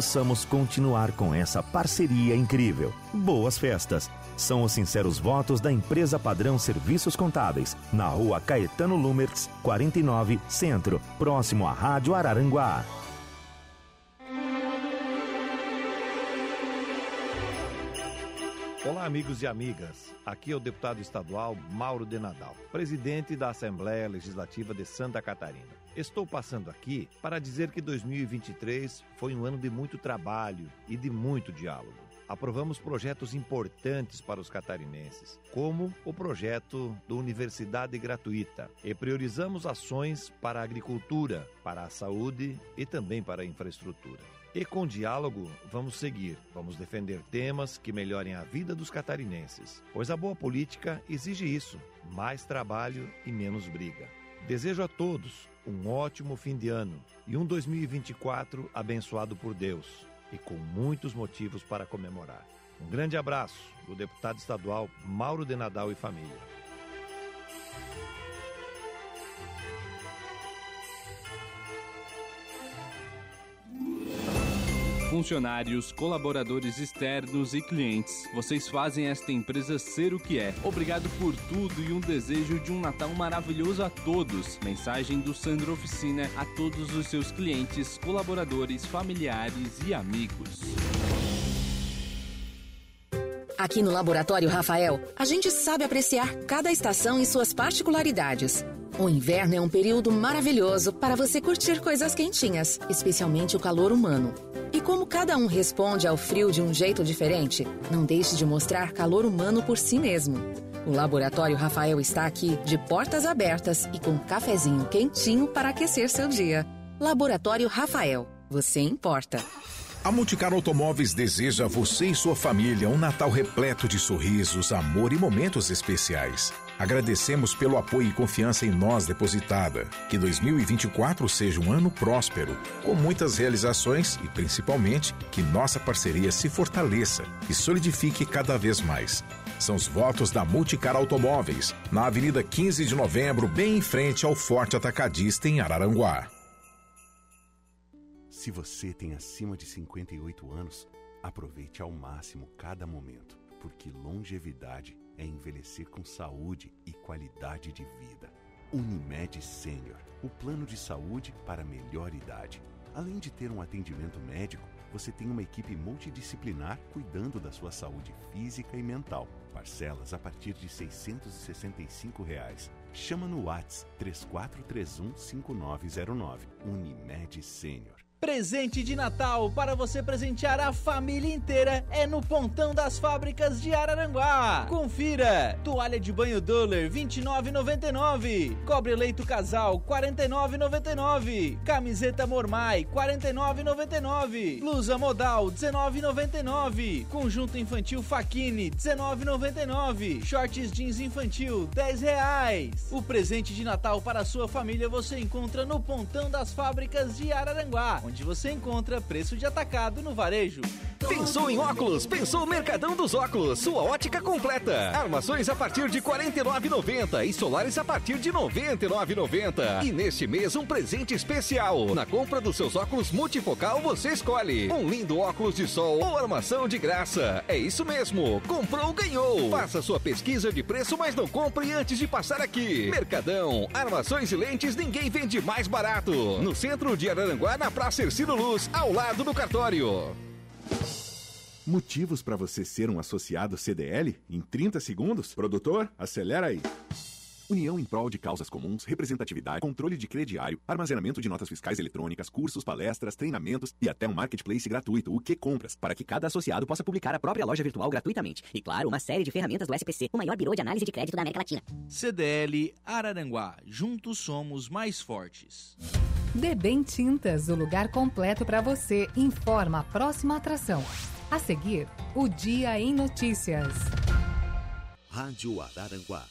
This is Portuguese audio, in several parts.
Possamos continuar com essa parceria incrível. Boas festas! São os sinceros votos da empresa Padrão Serviços Contábeis, na rua Caetano Lumertz, 49, Centro, próximo à Rádio Araranguá. Olá, amigos e amigas. Aqui é o deputado estadual Mauro de Nadal, presidente da Assembleia Legislativa de Santa Catarina. Estou passando aqui para dizer que 2023 foi um ano de muito trabalho e de muito diálogo aprovamos projetos importantes para os catarinenses, como o projeto do Universidade Gratuita, e priorizamos ações para a agricultura, para a saúde e também para a infraestrutura. E com diálogo, vamos seguir. Vamos defender temas que melhorem a vida dos catarinenses, pois a boa política exige isso: mais trabalho e menos briga. Desejo a todos um ótimo fim de ano e um 2024 abençoado por Deus e com muitos motivos para comemorar. Um grande abraço do deputado estadual Mauro de Nadal e família. Funcionários, colaboradores externos e clientes, vocês fazem esta empresa ser o que é. Obrigado por tudo e um desejo de um Natal maravilhoso a todos. Mensagem do Sandro Oficina a todos os seus clientes, colaboradores, familiares e amigos. Aqui no Laboratório Rafael, a gente sabe apreciar cada estação e suas particularidades. O inverno é um período maravilhoso para você curtir coisas quentinhas, especialmente o calor humano. E como cada um responde ao frio de um jeito diferente, não deixe de mostrar calor humano por si mesmo. O Laboratório Rafael está aqui de portas abertas e com um cafezinho quentinho para aquecer seu dia. Laboratório Rafael, você importa. A Multicar Automóveis deseja a você e sua família um Natal repleto de sorrisos, amor e momentos especiais. Agradecemos pelo apoio e confiança em nós depositada. Que 2024 seja um ano próspero, com muitas realizações e principalmente que nossa parceria se fortaleça e solidifique cada vez mais. São os votos da Multicar Automóveis, na Avenida 15 de Novembro, bem em frente ao Forte Atacadista em Araranguá. Se você tem acima de 58 anos, aproveite ao máximo cada momento, porque longevidade é envelhecer com saúde e qualidade de vida. Unimed Sênior, o plano de saúde para melhor idade. Além de ter um atendimento médico, você tem uma equipe multidisciplinar cuidando da sua saúde física e mental. Parcelas a partir de 665 reais. Chama no WhatsApp 3431 5909. Unimed Sênior. Presente de Natal para você presentear a família inteira é no Pontão das Fábricas de Araranguá. Confira: toalha de banho Duller 29,99, cobre leito casal 49,99, camiseta Mormai 49,99, blusa modal 19,99, conjunto infantil Faquini 19,99, shorts jeans infantil 10 reais. O presente de Natal para a sua família você encontra no Pontão das Fábricas de Araranguá onde você encontra preço de atacado no varejo. Pensou em óculos? Pensou Mercadão dos Óculos, sua ótica completa. Armações a partir de R$ 49,90 e solares a partir de R$ 99,90. E neste mês um presente especial. Na compra dos seus óculos multifocal você escolhe um lindo óculos de sol ou armação de graça. É isso mesmo. Comprou, ganhou. Faça sua pesquisa de preço, mas não compre antes de passar aqui. Mercadão, armações e lentes ninguém vende mais barato. No centro de Araranguá, na Praça Ercino Luz, ao lado do cartório. Motivos para você ser um associado CDL em 30 segundos? Produtor, acelera aí. União em prol de causas comuns, representatividade, controle de crediário, armazenamento de notas fiscais eletrônicas, cursos, palestras, treinamentos e até um marketplace gratuito, o que compras, para que cada associado possa publicar a própria loja virtual gratuitamente. E claro, uma série de ferramentas do SPC, o maior birô de análise de crédito da América Latina. CDL Araranguá, juntos somos mais fortes. Debem Tintas, o lugar completo para você, informa a próxima atração. A seguir, o Dia em Notícias. Rádio Araranguá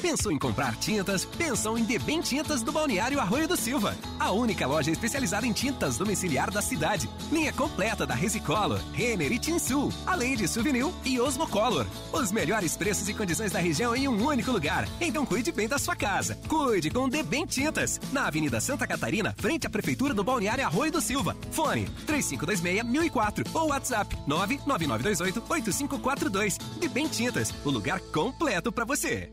Pensou em comprar tintas? Pensou em Debem Tintas do Balneário Arroio do Silva. A única loja especializada em tintas domiciliar da cidade. Linha completa da Resicolor, Renner e Tinsul, além de Souvenir e Osmocolor. Os melhores preços e condições da região em um único lugar. Então cuide bem da sua casa. Cuide com Debem Tintas. Na Avenida Santa Catarina, frente à Prefeitura do Balneário Arroio do Silva. Fone 3526-1004 ou WhatsApp 99928-8542. Debem Tintas, o lugar completo para você.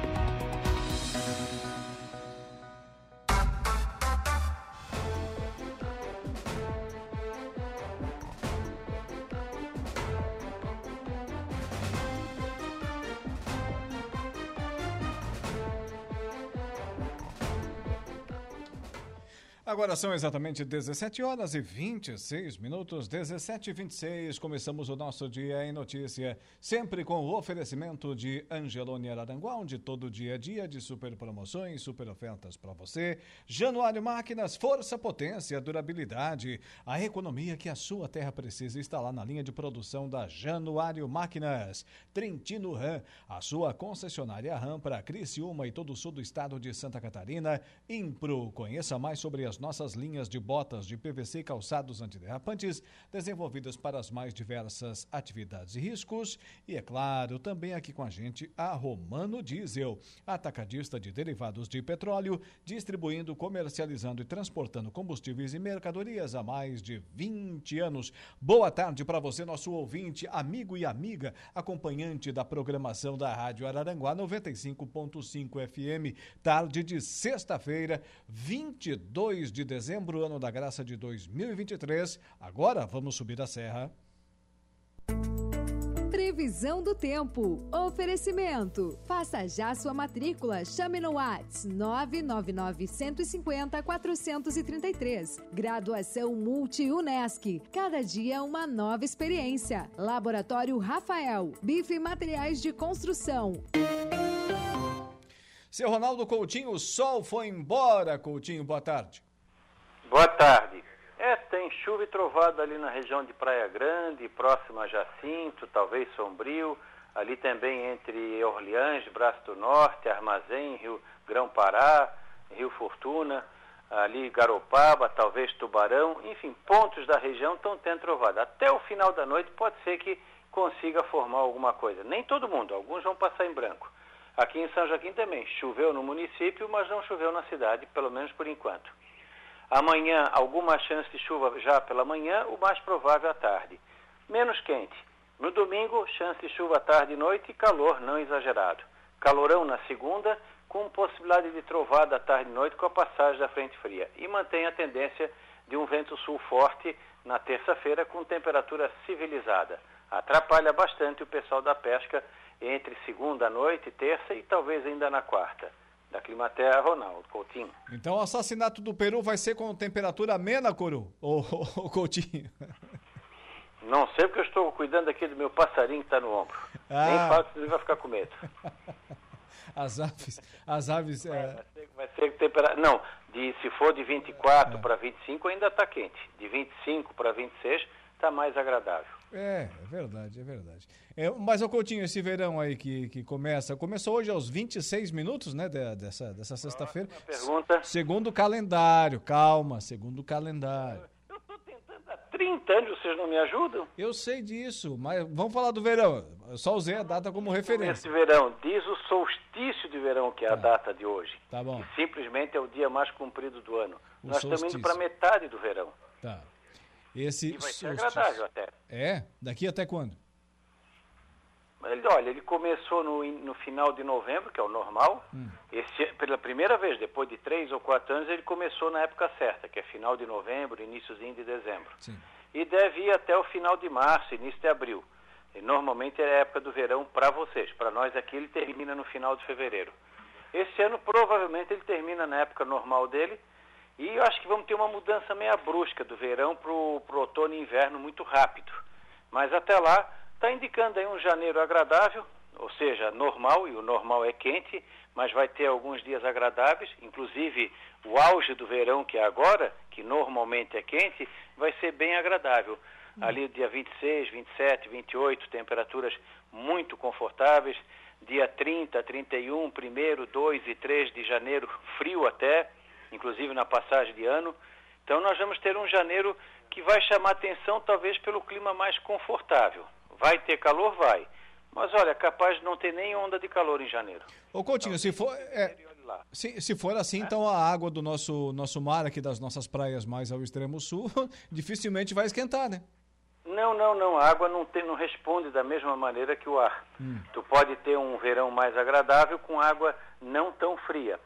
Agora são exatamente 17 horas e 26 minutos, 17 e 26. Começamos o nosso Dia em Notícia, sempre com o oferecimento de Angelone Araranguá, onde todo dia é dia de super promoções, super ofertas para você. Januário Máquinas, força, potência, durabilidade. A economia que a sua terra precisa está lá na linha de produção da Januário Máquinas. Trentino Ram, a sua concessionária Ram para Criciúma e todo o sul do estado de Santa Catarina. Impro, conheça mais sobre as nossas linhas de botas de PVC e calçados antiderrapantes, desenvolvidas para as mais diversas atividades e riscos. E, é claro, também aqui com a gente a Romano Diesel, atacadista de derivados de petróleo, distribuindo, comercializando e transportando combustíveis e mercadorias há mais de 20 anos. Boa tarde para você, nosso ouvinte, amigo e amiga, acompanhante da programação da Rádio Araranguá 95.5 FM, tarde de sexta-feira, 22 de dezembro, ano da graça de 2023. Agora vamos subir a serra. Previsão do tempo. Oferecimento. Faça já sua matrícula. Chame no Whats 999 150 433. Graduação Multi-UNESC. Cada dia uma nova experiência. Laboratório Rafael. Bife Materiais de Construção. Seu Ronaldo Coutinho, o sol foi embora. Coutinho, boa tarde. Boa tarde. É, tem chuva e trovada ali na região de Praia Grande, próxima a Jacinto, talvez Sombrio, ali também entre Orleans, Braço do Norte, Armazém, Rio Grão-Pará, Rio Fortuna, ali Garopaba, talvez Tubarão, enfim, pontos da região estão tendo trovada. Até o final da noite pode ser que consiga formar alguma coisa. Nem todo mundo, alguns vão passar em branco. Aqui em São Joaquim também choveu no município, mas não choveu na cidade, pelo menos por enquanto. Amanhã, alguma chance de chuva já pela manhã, o mais provável à tarde. Menos quente. No domingo, chance de chuva tarde e noite e calor não exagerado. Calorão na segunda, com possibilidade de trovada à tarde e noite com a passagem da frente fria. E mantém a tendência de um vento sul forte na terça-feira com temperatura civilizada. Atrapalha bastante o pessoal da pesca entre segunda noite, terça e talvez ainda na quarta da Climaterra, Ronaldo Coutinho. Então o assassinato do Peru vai ser com temperatura amena, Coru? Ou, ou Coutinho? Não sei porque eu estou cuidando aqui do meu passarinho que está no ombro. Ah. Nem falo que ele vai ficar com medo. As aves, as aves... É... Vai, ser, vai ser temperatura... Não, de, se for de 24 é. para 25 ainda está quente. De 25 para 26 está mais agradável. É, é verdade, é verdade. É, mas, ô Coutinho, esse verão aí que, que começa, começou hoje aos 26 minutos, né, de, dessa, dessa sexta-feira. Pergunta. Segundo o calendário, calma, segundo o calendário. Eu estou tentando há 30 anos, vocês não me ajudam? Eu sei disso, mas vamos falar do verão. Eu só usei a data como referência. Esse verão, diz o solstício de verão, que é tá. a data de hoje. Tá bom. Que simplesmente é o dia mais comprido do ano. O Nós solstício. estamos indo para metade do verão. Tá. Esse e vai ser agradável até. É? Daqui até quando? Ele, olha, ele começou no, no final de novembro, que é o normal. Hum. Esse, pela primeira vez, depois de três ou quatro anos, ele começou na época certa, que é final de novembro, iníciozinho de dezembro. Sim. E deve ir até o final de março, início de abril. E normalmente é a época do verão para vocês. Para nós aqui ele termina no final de fevereiro. Esse ano provavelmente ele termina na época normal dele. E eu acho que vamos ter uma mudança meia brusca do verão para o outono e inverno muito rápido. Mas até lá Está indicando aí um janeiro agradável, ou seja, normal, e o normal é quente, mas vai ter alguns dias agradáveis, inclusive o auge do verão, que é agora, que normalmente é quente, vai ser bem agradável. Hum. Ali dia 26, 27, 28, temperaturas muito confortáveis. Dia 30, 31, 1, 2 e 3 de janeiro, frio até, inclusive na passagem de ano. Então nós vamos ter um janeiro que vai chamar atenção talvez pelo clima mais confortável. Vai ter calor? Vai. Mas olha, capaz de não ter nem onda de calor em janeiro. Ô Coutinho, então, se for. É, se, se for assim, é? então a água do nosso, nosso mar aqui das nossas praias mais ao extremo sul dificilmente vai esquentar, né? Não, não, não. A água não, tem, não responde da mesma maneira que o ar. Hum. Tu pode ter um verão mais agradável com água não tão fria.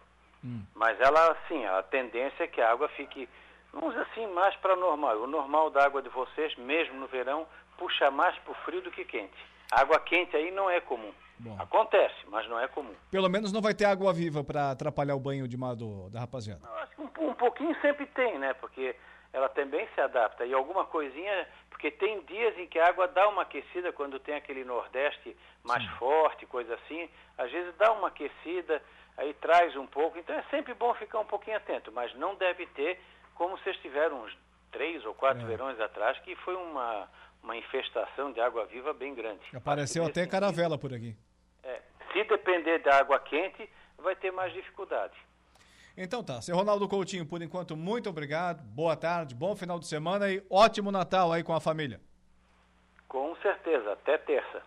Hum. Mas ela, sim, a tendência é que a água fique, vamos dizer assim, mais para normal. O normal da água de vocês, mesmo no verão, puxa mais para o frio do que quente. Água quente aí não é comum. Bom. Acontece, mas não é comum. Pelo menos não vai ter água viva para atrapalhar o banho de mar do, da rapaziada. Acho que um, um pouquinho sempre tem, né? Porque ela também se adapta. E alguma coisinha, porque tem dias em que a água dá uma aquecida quando tem aquele nordeste mais Sim. forte, coisa assim. Às vezes dá uma aquecida, aí traz um pouco. Então é sempre bom ficar um pouquinho atento, mas não deve ter como vocês tiveram uns três ou quatro é. verões atrás, que foi uma, uma infestação de água viva bem grande. Apareceu até caravela por aqui. É, se depender da água quente, vai ter mais dificuldade. Então tá, seu Ronaldo Coutinho, por enquanto, muito obrigado, boa tarde, bom final de semana e ótimo Natal aí com a família. Com certeza, até terça.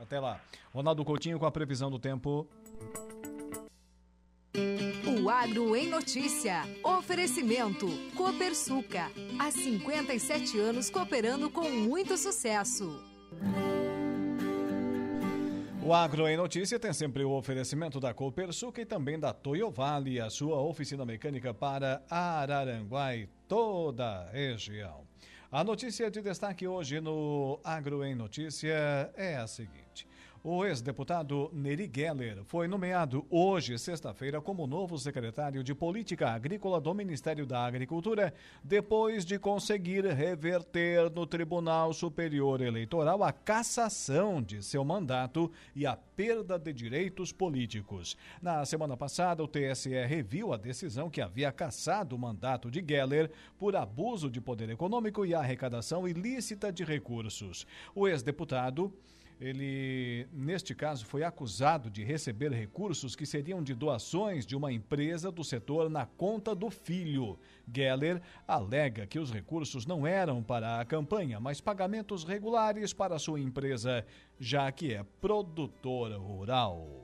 Até lá. Ronaldo Coutinho com a previsão do tempo. O Agro em Notícia. Oferecimento. Copersuca. Há 57 anos cooperando com muito sucesso. O Agro em Notícia tem sempre o oferecimento da Copersuca e também da Toyo Vale, a sua oficina mecânica para Araranguá e toda a região. A notícia de destaque hoje no Agro em Notícia é a seguinte. O ex-deputado Neri Geller foi nomeado hoje, sexta-feira, como novo secretário de Política Agrícola do Ministério da Agricultura, depois de conseguir reverter no Tribunal Superior Eleitoral a cassação de seu mandato e a perda de direitos políticos. Na semana passada, o TSE reviu a decisão que havia cassado o mandato de Geller por abuso de poder econômico e arrecadação ilícita de recursos. O ex-deputado ele, neste caso, foi acusado de receber recursos que seriam de doações de uma empresa do setor na conta do filho. Geller alega que os recursos não eram para a campanha, mas pagamentos regulares para sua empresa, já que é produtora rural.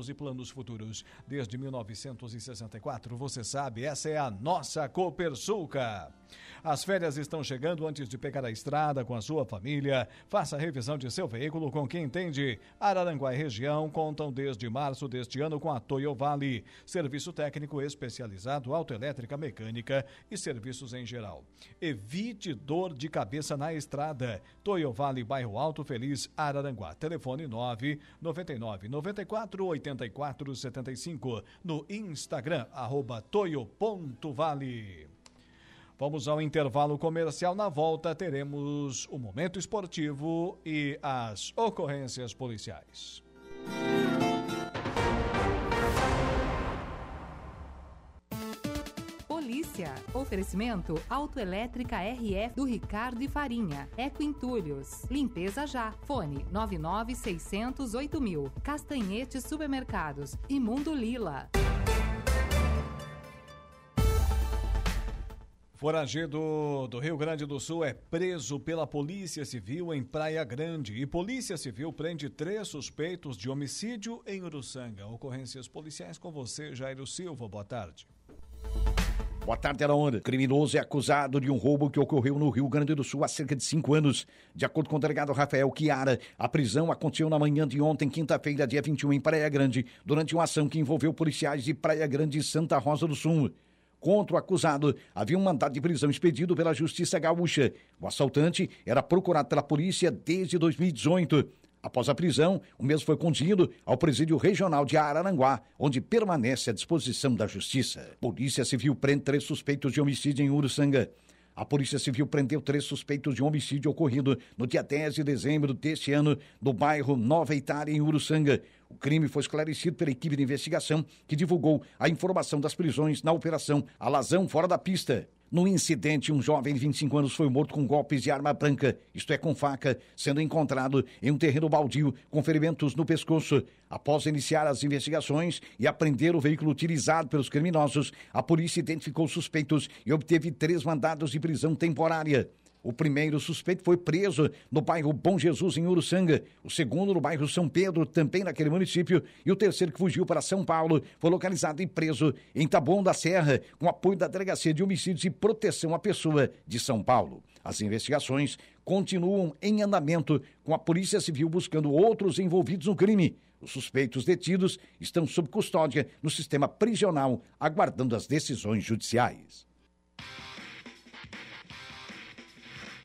e planos futuros. Desde 1964, você sabe, essa é a nossa Copersuca. As férias estão chegando antes de pegar a estrada com a sua família. Faça a revisão de seu veículo com quem entende. Araranguá e região contam desde março deste ano com a Toyo Vale. Serviço técnico especializado, autoelétrica, mecânica e serviços em geral. Evite dor de cabeça na estrada. Toyo Vale, bairro Alto Feliz, Araranguá. Telefone 9 99 94 84 75. No Instagram, arroba toyo.vale. Vamos ao intervalo comercial. Na volta, teremos o momento esportivo e as ocorrências policiais. Polícia. Oferecimento Autoelétrica RF do Ricardo e Farinha. Eco Entulhos. Limpeza já. Fone 99608 mil. Castanhete Supermercados. Imundo Lila. Foragido do Rio Grande do Sul é preso pela Polícia Civil em Praia Grande e Polícia Civil prende três suspeitos de homicídio em Uruçanga. Ocorrências policiais com você, Jairo Silva. Boa tarde. Boa tarde, Alaonda. Criminoso é acusado de um roubo que ocorreu no Rio Grande do Sul há cerca de cinco anos. De acordo com o delegado Rafael Chiara, a prisão aconteceu na manhã de ontem, quinta-feira, dia 21, em Praia Grande, durante uma ação que envolveu policiais de Praia Grande e Santa Rosa do Sul. Contra o acusado, havia um mandado de prisão expedido pela Justiça Gaúcha. O assaltante era procurado pela polícia desde 2018. Após a prisão, o mesmo foi conduzido ao presídio regional de Araranguá, onde permanece à disposição da Justiça. Polícia Civil prende três suspeitos de homicídio em Uruçanga. A Polícia Civil prendeu três suspeitos de homicídio ocorrido no dia 10 de dezembro deste ano, no bairro Nova Itália, em Uruçanga. O crime foi esclarecido pela equipe de investigação que divulgou a informação das prisões na Operação Alazão Fora da Pista. No incidente, um jovem de 25 anos foi morto com golpes de arma branca, isto é, com faca, sendo encontrado em um terreno baldio com ferimentos no pescoço. Após iniciar as investigações e apreender o veículo utilizado pelos criminosos, a polícia identificou suspeitos e obteve três mandados de prisão temporária. O primeiro suspeito foi preso no bairro Bom Jesus, em Uruçanga. O segundo no bairro São Pedro, também naquele município. E o terceiro, que fugiu para São Paulo, foi localizado e preso em Taboão da Serra, com apoio da Delegacia de Homicídios e Proteção à Pessoa de São Paulo. As investigações continuam em andamento, com a Polícia Civil buscando outros envolvidos no crime. Os suspeitos detidos estão sob custódia no sistema prisional, aguardando as decisões judiciais.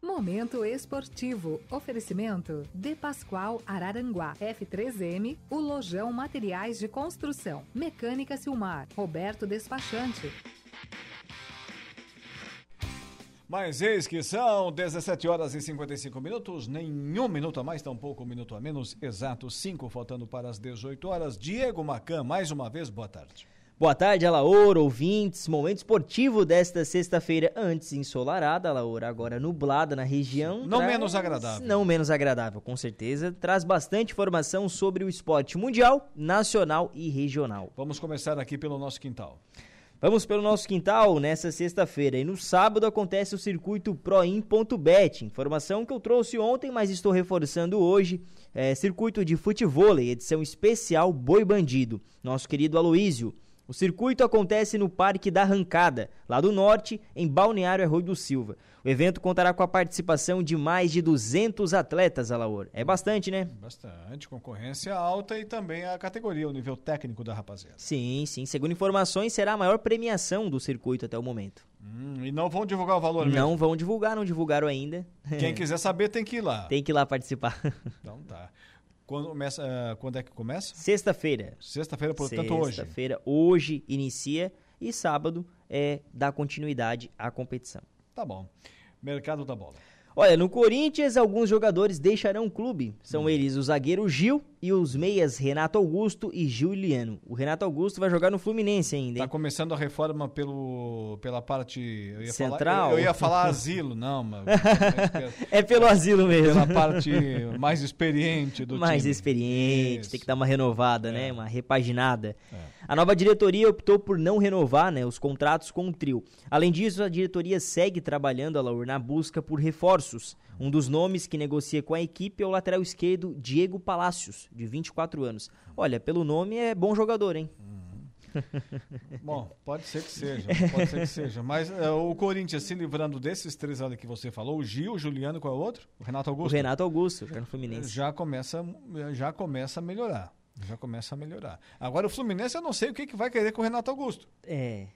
Momento esportivo. Oferecimento De Pascoal Araranguá. F3M, o Lojão Materiais de Construção. Mecânica Silmar. Roberto Despachante. Mas eis que são 17 horas e 55 minutos, nenhum minuto a mais, tampouco um minuto a menos, exato, cinco faltando para as 18 horas. Diego Macan, mais uma vez, boa tarde. Boa tarde, Alaor, ouvintes. Momento esportivo desta sexta-feira, antes ensolarada, Alaor, agora nublada na região. Não traz... menos agradável. Não menos agradável, com certeza. Traz bastante informação sobre o esporte mundial, nacional e regional. Vamos começar aqui pelo nosso quintal. Vamos pelo nosso quintal nessa sexta-feira. E no sábado acontece o circuito Proin.bet. Informação que eu trouxe ontem, mas estou reforçando hoje. É, circuito de futebol, edição especial Boi Bandido. Nosso querido Aloísio o circuito acontece no Parque da Arrancada, lá do norte, em Balneário Arroio do Silva. O evento contará com a participação de mais de 200 atletas, Alaor. É bastante, né? Bastante, concorrência alta e também a categoria, o nível técnico da rapaziada. Sim, sim. Segundo informações, será a maior premiação do circuito até o momento. Hum, e não vão divulgar o valor mesmo? Não vão divulgar, não divulgaram ainda. Quem quiser saber tem que ir lá. Tem que ir lá participar. Então tá. Quando, começa, uh, quando é que começa? Sexta-feira. Sexta-feira, portanto, Sexta hoje. Sexta-feira, hoje inicia e sábado é dá continuidade à competição. Tá bom. Mercado da bola. Olha, no Corinthians, alguns jogadores deixarão o clube. São hum. eles o zagueiro Gil e os meias Renato Augusto e Juliano. O Renato Augusto vai jogar no Fluminense ainda. Hein? Tá começando a reforma pelo, pela parte. Central? Falar, eu, eu, ia falar asilo, não, mas. é pelo asilo mesmo. Pela parte mais experiente do mais time. Mais experiente, Isso. tem que dar uma renovada, né? é. né? Uma repaginada. É. A nova diretoria optou por não renovar né, os contratos com o trio. Além disso, a diretoria segue trabalhando Laur, na busca por reforços. Um dos nomes que negocia com a equipe é o lateral esquerdo Diego De 24 anos. Olha, pelo nome é bom jogador, hein? Bom, pode ser que seja, pode ser que seja. Mas uh, o Corinthians se livrando desses três ali que você falou, o Gil, o Juliano, qual é o outro? O Renato Augusto? O Renato Augusto, já no Fluminense. Já começa, já começa a melhorar. Já começa a melhorar. Agora o Fluminense eu não sei o que, que vai querer com o Renato Augusto. É.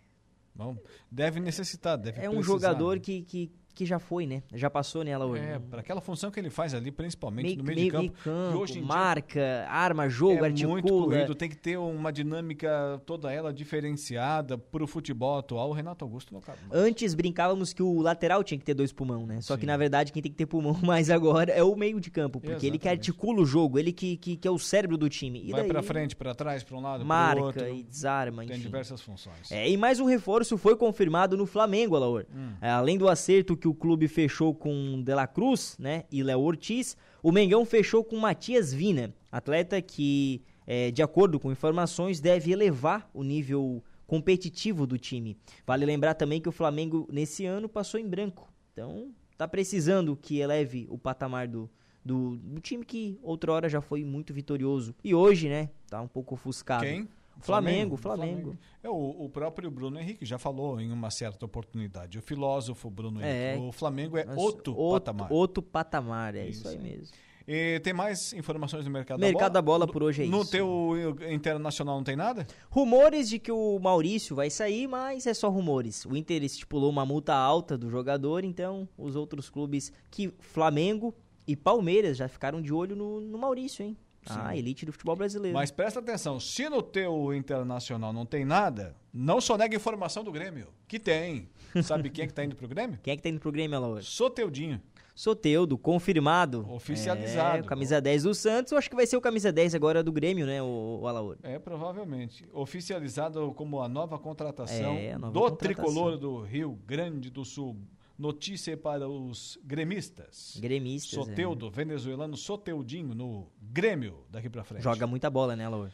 Bom, deve necessitar, deve É um precisar, jogador né? que, que, que já foi, né? Já passou nela hoje. É, para aquela função que ele faz ali, principalmente meio, no meio, meio de campo. campo hoje marca, arma, jogo, é articula. muito corrido, tem que ter uma dinâmica toda ela diferenciada para o futebol atual. O Renato Augusto não cabe mais. Antes brincávamos que o lateral tinha que ter dois pulmão, né? Só Sim. que na verdade quem tem que ter pulmão mais agora é o meio de campo, porque Exatamente. ele que articula o jogo, ele que, que, que é o cérebro do time. E Vai para frente, para trás, para um lado, marca outro. e desarma, Tem enfim. diversas funções. É, e mais um reforço foi confirmado no Flamengo, Alaor. Hum. É, além do acerto que o clube fechou com De La Cruz né, e Léo Ortiz. O Mengão fechou com Matias Vina, atleta que, é, de acordo com informações, deve elevar o nível competitivo do time. Vale lembrar também que o Flamengo, nesse ano, passou em branco. Então, tá precisando que eleve o patamar do, do, do time que outrora já foi muito vitorioso. E hoje, né, tá um pouco ofuscado. Quem? Flamengo, Flamengo. É, o, o próprio Bruno Henrique já falou em uma certa oportunidade. O filósofo Bruno É. Henrique. O Flamengo é Mas outro, patamar. Outro patamar, é isso, Isso aí aí. mesmo. E tem mais informações do mercado, Mercado da bola? da bola por hoje é no isso. teu internacional não tem nada? Rumores de que o Maurício vai sair, mas é só rumores. O Inter estipulou uma multa alta do jogador, então os outros clubes que Flamengo e Palmeiras já ficaram de olho no, no Maurício, hein? A elite do futebol brasileiro. Mas presta atenção, se no teu internacional não tem nada, não só nega informação do Grêmio, que tem. Sabe quem é que tá indo pro Grêmio? Quem é que tá indo pro Grêmio, Alaor? Soteudinho. Soteudo, confirmado. Oficializado. É, camisa 10 do Santos, eu acho que vai ser o camisa 10 agora do Grêmio, né, o, o Alaor? É, provavelmente. Oficializado como a nova contratação É, a nova do contratação. tricolor do Rio Grande do Sul. Notícia para os gremistas. Gremistas, é. Soteudo, venezuelano Soteudinho no Grêmio daqui pra frente. Joga muita bola, né, Alaor?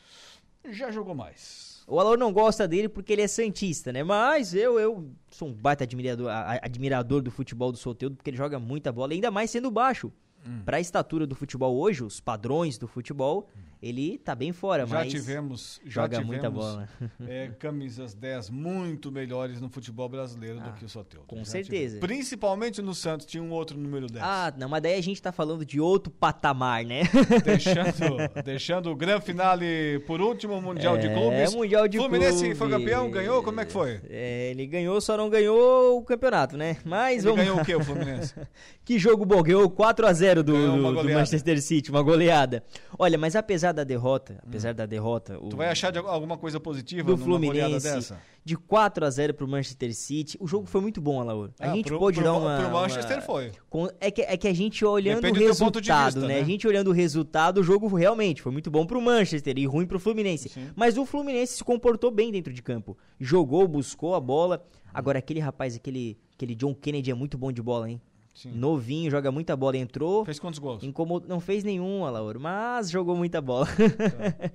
Já jogou mais. O Alaor não gosta dele porque ele é santista, né? Mas eu, eu sou um baita admirador, a- a- admirador do futebol do Soteudo porque ele joga muita bola, ainda mais sendo baixo. Hum. Pra estatura do futebol hoje, os padrões do futebol, ele tá bem fora, Já mas tivemos, já joga tivemos muita bola. é, camisas 10 muito melhores no futebol brasileiro do que o Soteldo. com Já certeza. tivemos. Principalmente no Santos, tinha um outro número 10. Ah, não, mas daí a gente tá falando de outro patamar, né? Deixando, deixando o grande finale por último Mundial de É, Clubes. Mundial de Fluminense foi Clubes. campeão, ganhou? Como é que foi? É, ele ganhou, só não ganhou o campeonato, né? Mas Ele vamos ganhou o quê, o Fluminense? que jogo bom, ganhou 4x0 do, Ganhou uma do- do goleada. Manchester City, uma goleada. Olha, mas apesar da derrota, apesar da derrota, o, Tu vai achar de alguma coisa positiva do Fluminense dessa? de 4 a 0 pro Manchester City, o jogo foi muito bom, Alaor. A Ah, gente pro- pode pro- dar uma pro Manchester uma- foi. é que é que a gente olhando Depende o resultado, vista, né? né? A gente olhando o resultado, o jogo realmente foi muito bom pro Manchester e ruim pro Fluminense. Mas o Fluminense se comportou bem dentro de campo. Jogou, buscou a bola. Agora aquele rapaz, aquele aquele John Kennedy é muito bom de bola, hein? Novinho, joga muita bola, entrou. Fez quantos gols? Incomod... Não fez nenhum, Alauro, mas jogou muita bola. Tá.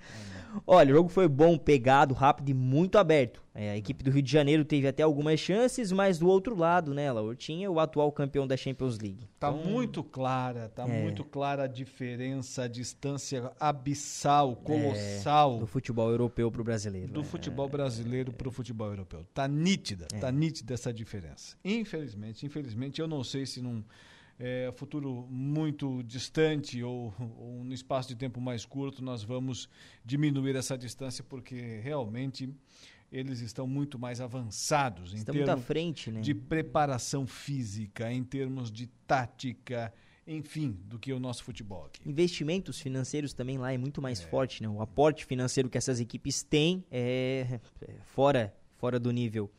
Olha, o jogo foi bom, pegado, rápido e muito aberto. É, a equipe do Rio de Janeiro teve até algumas chances, mas do outro lado, né, Laur, tinha o atual campeão da Champions League. Tá muito clara, tá É. muito clara a diferença, a distância abissal, colossal É, do futebol europeu pro brasileiro. do é. futebol brasileiro pro futebol europeu. Tá nítida, É. tá nítida essa diferença. Infelizmente, infelizmente, eu não sei se num é, futuro muito distante ou, ou no espaço de tempo mais curto nós vamos diminuir essa distância porque realmente eles estão muito mais avançados em Estão termos frente, né? de preparação física, em termos de tática, enfim, do que o nosso futebol aqui. Investimentos financeiros também lá é muito mais forte, né? O aporte financeiro que essas equipes têm é, é fora, fora do nível.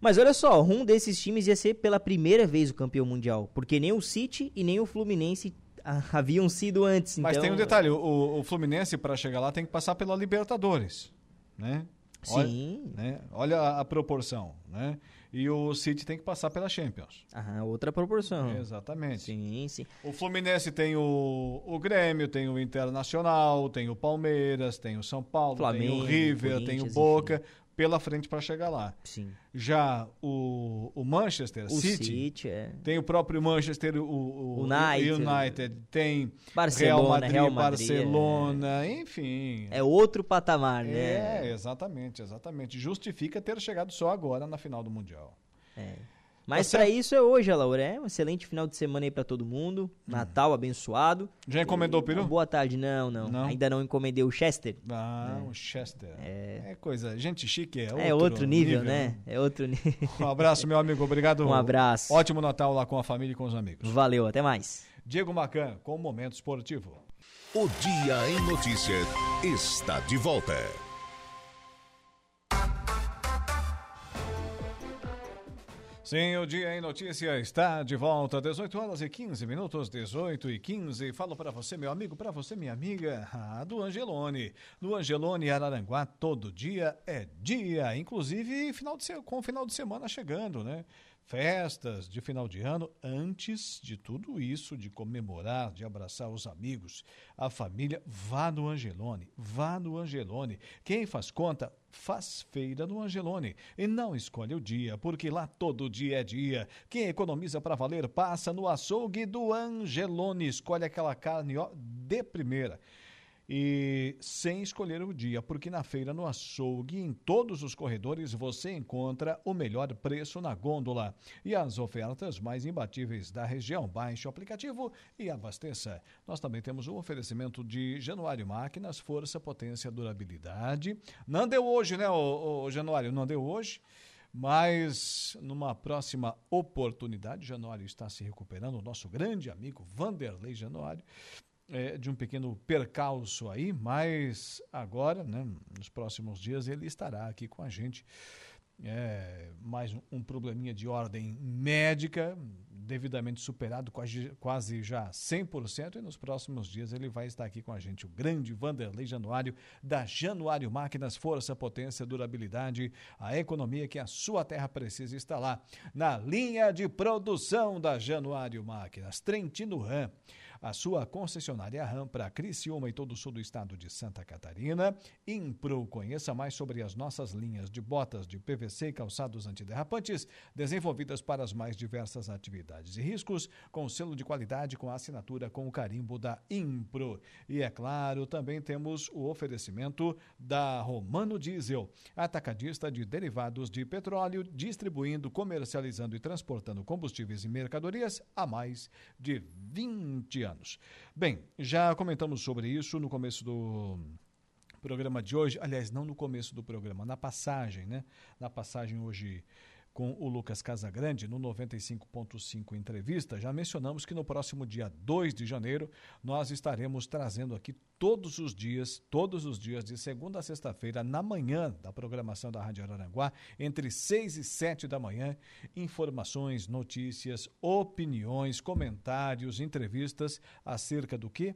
Mas olha só, um desses times ia ser pela primeira vez o campeão mundial, porque nem o City e nem o Fluminense haviam sido antes. Mas então, tem um detalhe, o, o Fluminense para chegar lá tem que passar pela Libertadores, né? Olha, Sim. né? Olha a, a proporção, né? E o City tem que passar pela Champions. Ah, outra proporção. Exatamente. Sim, sim. O Fluminense tem o, o Grêmio, tem o Internacional, tem o Palmeiras, tem o São Paulo, tem Flamengo, o River, tem o Boca, pela frente para chegar lá. Sim. Já o, o Manchester O City, City, é. tem o próprio Manchester, o, o United. United, tem Barcelona, Real Madrid, Real Madrid, Barcelona, enfim. É outro patamar, né? É, exatamente, exatamente. Justifica ter chegado só agora na final do Mundial. É. Mas Tá pra certo. isso é hoje, Laura. É um excelente final de semana aí pra todo mundo. Natal abençoado. Já encomendou o peru? Boa tarde. Não, não, Não? Ainda não encomendei o Chester. Ah, o Chester. É. coisa, gente chique, é outro, É outro nível, né? É outro nível. Um abraço, meu amigo, obrigado. Um abraço. Ótimo Natal lá com a família e com os amigos. Valeu, até mais. Diego Macan, com o Momento Esportivo. O Dia em Notícias está de volta. Sim, o Dia em Notícia está de volta, 18 horas e 15 minutos, 18 e 15. Falo para você, meu amigo, para você, minha amiga, ah, do Angelone. Do Angelone Araranguá, todo dia é dia, inclusive final de, com o final de semana chegando, né? Festas de final de ano, antes de tudo isso, de comemorar, de abraçar os amigos, a família, vá no Angelone, vá no Angelone. Quem faz conta, faz feira no Angelone. E não escolhe o dia, porque lá todo dia é dia. Quem economiza para valer, passa no açougue do Angelone. Escolhe aquela carne ó, de primeira. E sem escolher o dia, porque na feira no açougue, em todos os corredores, você encontra o melhor preço na gôndola e as ofertas mais imbatíveis da região. Baixe o aplicativo e abasteça. Nós também temos o oferecimento de Januário Máquinas, força, potência, durabilidade. Não deu hoje, né, o, o Januário? Não deu hoje. Mas numa próxima oportunidade, Januário está se recuperando, o nosso grande amigo Vanderlei Januário é, de um pequeno percalço aí, mas agora, né, nos próximos dias, ele estará aqui com a gente. É, mais um, um probleminha de ordem médica, devidamente superado, quase, quase já 100%, e nos próximos dias ele vai estar aqui com a gente, o grande Vanderlei Januário, da Januário Máquinas, força, potência, durabilidade, a economia que a sua terra precisa está lá, na linha de produção da Januário Máquinas, Trentino Ram a sua concessionária RAM para Criciúma e todo o sul do estado de Santa Catarina. Impro, conheça mais sobre as nossas linhas de botas de PVC e calçados antiderrapantes, desenvolvidas para as mais diversas atividades e riscos, com selo de qualidade com assinatura com o carimbo da Impro. E é claro, também temos o oferecimento da Romano Diesel, atacadista de derivados de petróleo, distribuindo, comercializando e transportando combustíveis e mercadorias há mais de 20 anos. Bem, já comentamos sobre isso no começo do programa de hoje. Aliás, não no começo do programa, na passagem, né? Na passagem hoje com o Lucas Casagrande no 95.5 entrevista, já mencionamos que no próximo dia 2 de janeiro nós estaremos trazendo aqui todos os dias, todos os dias de segunda a sexta-feira, na manhã da programação da Rádio Araranguá, entre 6 e 7 da manhã, informações, notícias, opiniões, comentários, entrevistas acerca do que?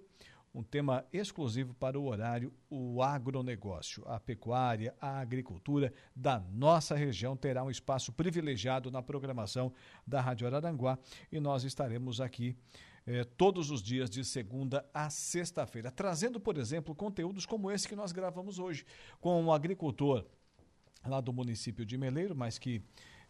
Um tema exclusivo para o horário, o agronegócio. A pecuária, a agricultura da nossa região terá um espaço privilegiado na programação da Rádio Araranguá e nós estaremos aqui eh, todos os dias de segunda a sexta-feira, trazendo, por exemplo, conteúdos como esse que nós gravamos hoje, com um agricultor lá do município de Meleiro, mas que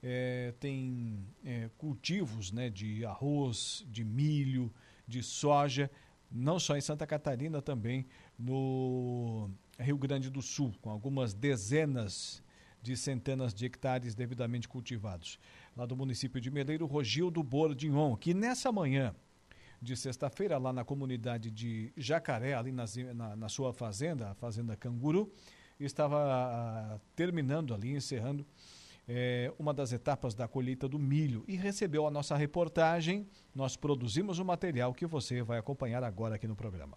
eh, tem eh, cultivos né, de arroz, de milho, de soja não só em Santa Catarina, também no Rio Grande do Sul, com algumas dezenas de centenas de hectares devidamente cultivados. Lá do município de Meleiro, Rogildo Bordignon, que nessa manhã de sexta-feira, lá na comunidade de Jacaré, ali na, na, na sua fazenda, a Fazenda Canguru, estava ah, terminando ali, encerrando é, uma das etapas da colheita do milho e recebeu a nossa reportagem. Nós produzimos o material que você vai acompanhar agora aqui no programa.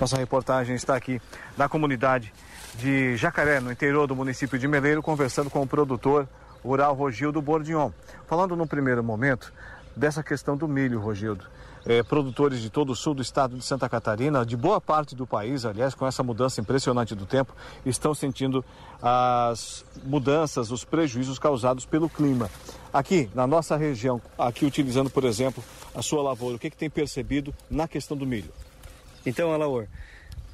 Nossa reportagem está aqui na comunidade de Jacaré, no interior do município de Meleiro, conversando com o produtor rural Rogildo Bordignon. Falando no primeiro momento dessa questão do milho, Rogildo é, produtores de todo o sul do estado de Santa Catarina, de boa parte do país, aliás, com essa mudança impressionante do tempo, estão sentindo as mudanças, os prejuízos causados pelo clima. Aqui, na nossa região, aqui utilizando, por exemplo, a sua lavoura, o que, que tem percebido na questão do milho? Então, Alaor,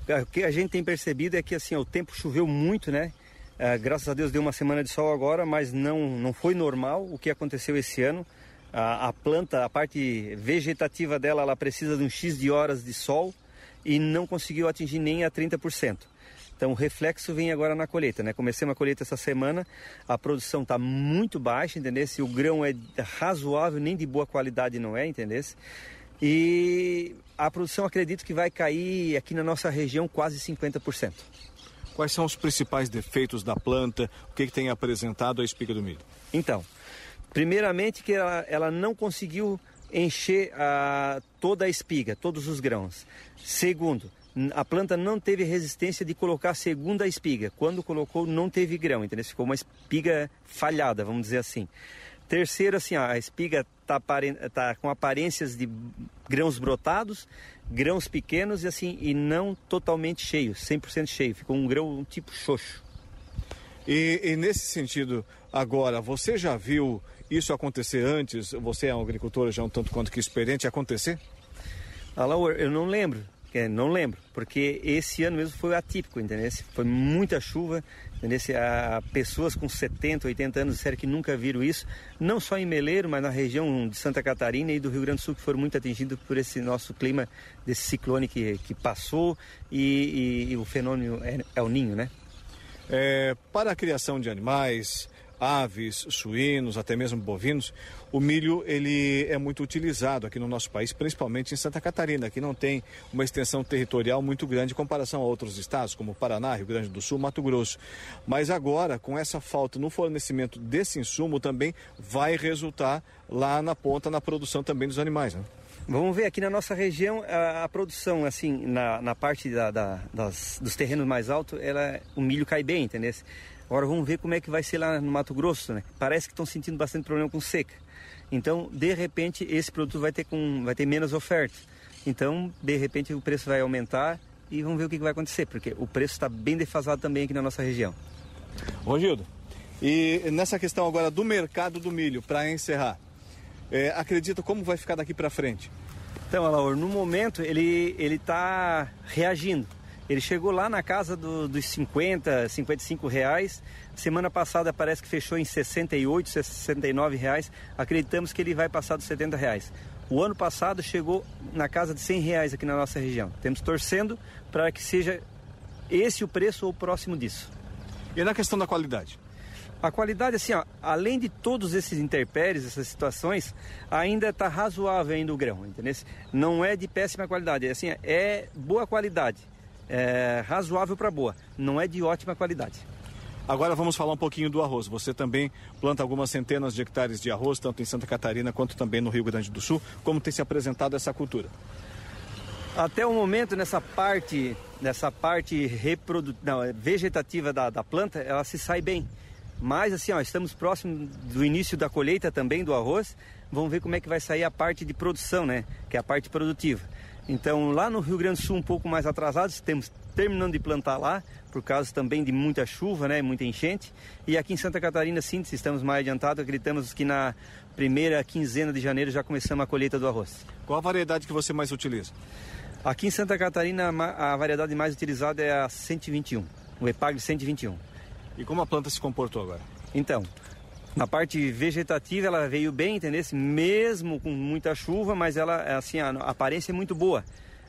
o que a gente tem percebido é que assim, o tempo choveu muito, né? É, graças a Deus deu uma semana de sol agora, mas não, não foi normal o que aconteceu esse ano. A, a, planta, a parte vegetativa dela, ela precisa de um X de horas de sol e não conseguiu atingir nem a 30%. Então o reflexo vem agora na colheita, né? Comecei uma colheita essa semana, a produção está muito baixa, entendeu? Se o grão é razoável, nem de boa qualidade não é, entendeu? E a produção acredito que vai cair aqui na nossa região quase 50%. Quais são os principais defeitos da planta? O que, que tem apresentado a espiga do milho? Então, Primeiramente que ela, ela não conseguiu encher a, toda a espiga, todos os grãos. Segundo, a planta não teve resistência de colocar a segunda espiga. Quando colocou, não teve grão, entendeu? Ficou uma espiga falhada, vamos dizer assim. Terceiro, assim, a espiga está tá com aparências de grãos brotados, grãos pequenos e assim, e não totalmente cheio, 100% cheio. Ficou um grão um tipo xoxo. E, e nesse sentido, agora, você já viu isso acontecer antes? Você é um agricultor já um tanto quanto que experiente acontecer? Alaor, eu não lembro É, não lembro, porque esse ano mesmo foi atípico, entendeu? Foi muita chuva, entendeu? Há pessoas com 70, 80 anos disseram que nunca viram isso, não só em Meleiro, mas na região de Santa Catarina e do Rio Grande do Sul, que foram muito atingidos por esse nosso clima, desse ciclone que, que passou e, e, e o fenômeno é, é o ninho, né? É, para a criação de animais, aves, suínos, até mesmo bovinos, o milho ele é muito utilizado aqui no nosso país, principalmente em Santa Catarina, que não tem uma extensão territorial muito grande em comparação a outros estados, como Paraná, Rio Grande do Sul, Mato Grosso. Mas agora, com essa falta no fornecimento desse insumo, também vai resultar lá na ponta, na produção também dos animais. Né? Vamos ver aqui na nossa região a, a produção, assim, na, na parte da, da, das, dos terrenos mais altos, ela, o milho cai bem, entendeu? Agora vamos ver como é que vai ser lá no Mato Grosso, né? Parece que estão sentindo bastante problema com seca. Então, de repente, esse produto vai ter, com, vai ter menos oferta. Então, de repente, o preço vai aumentar e vamos ver o que vai acontecer, porque o preço está bem defasado também aqui na nossa região. Rogildo, e nessa questão agora do mercado do milho, para encerrar, é, acredita como vai ficar daqui para frente? Então, Alaor, no momento ele está reagindo. Ele chegou lá na casa do, dos 50, 55 reais. Semana passada parece que fechou em 68, 69 reais. Acreditamos que ele vai passar dos 70 reais. O ano passado chegou na casa de 100 reais aqui na nossa região. Temos torcendo para que seja esse o preço ou próximo disso. E na questão da qualidade? A qualidade, assim, ó, além de todos esses interpéries, essas situações, ainda está razoável ainda o grão, entendeu? Não é de péssima qualidade, é assim, é boa qualidade é, razoável para boa, não é de ótima qualidade. Agora vamos falar um pouquinho do arroz. Você também planta algumas centenas de hectares de arroz, tanto em Santa Catarina quanto também no Rio Grande do Sul. Como tem se apresentado essa cultura? Até o momento, nessa parte, nessa parte reprodu... Não, vegetativa da, da planta, ela se sai bem. Mas assim, ó, estamos próximos do início da colheita também do arroz. Vamos ver como é que vai sair a parte de produção, né? Que é a parte produtiva. Então, lá no Rio Grande do Sul, um pouco mais atrasados, temos terminando de plantar lá, por causa também de muita chuva, né, muita enchente. E aqui em Santa Catarina, sim, estamos mais adiantados, acreditamos que na primeira quinzena de janeiro já começamos a colheita do arroz. Qual a variedade que você mais utiliza? Aqui em Santa Catarina, a variedade mais utilizada é a 121, o EPAG 121. E como a planta se comportou agora? Então, na parte vegetativa ela veio bem, entendeu? Mesmo com muita chuva, mas ela assim a aparência é muito boa.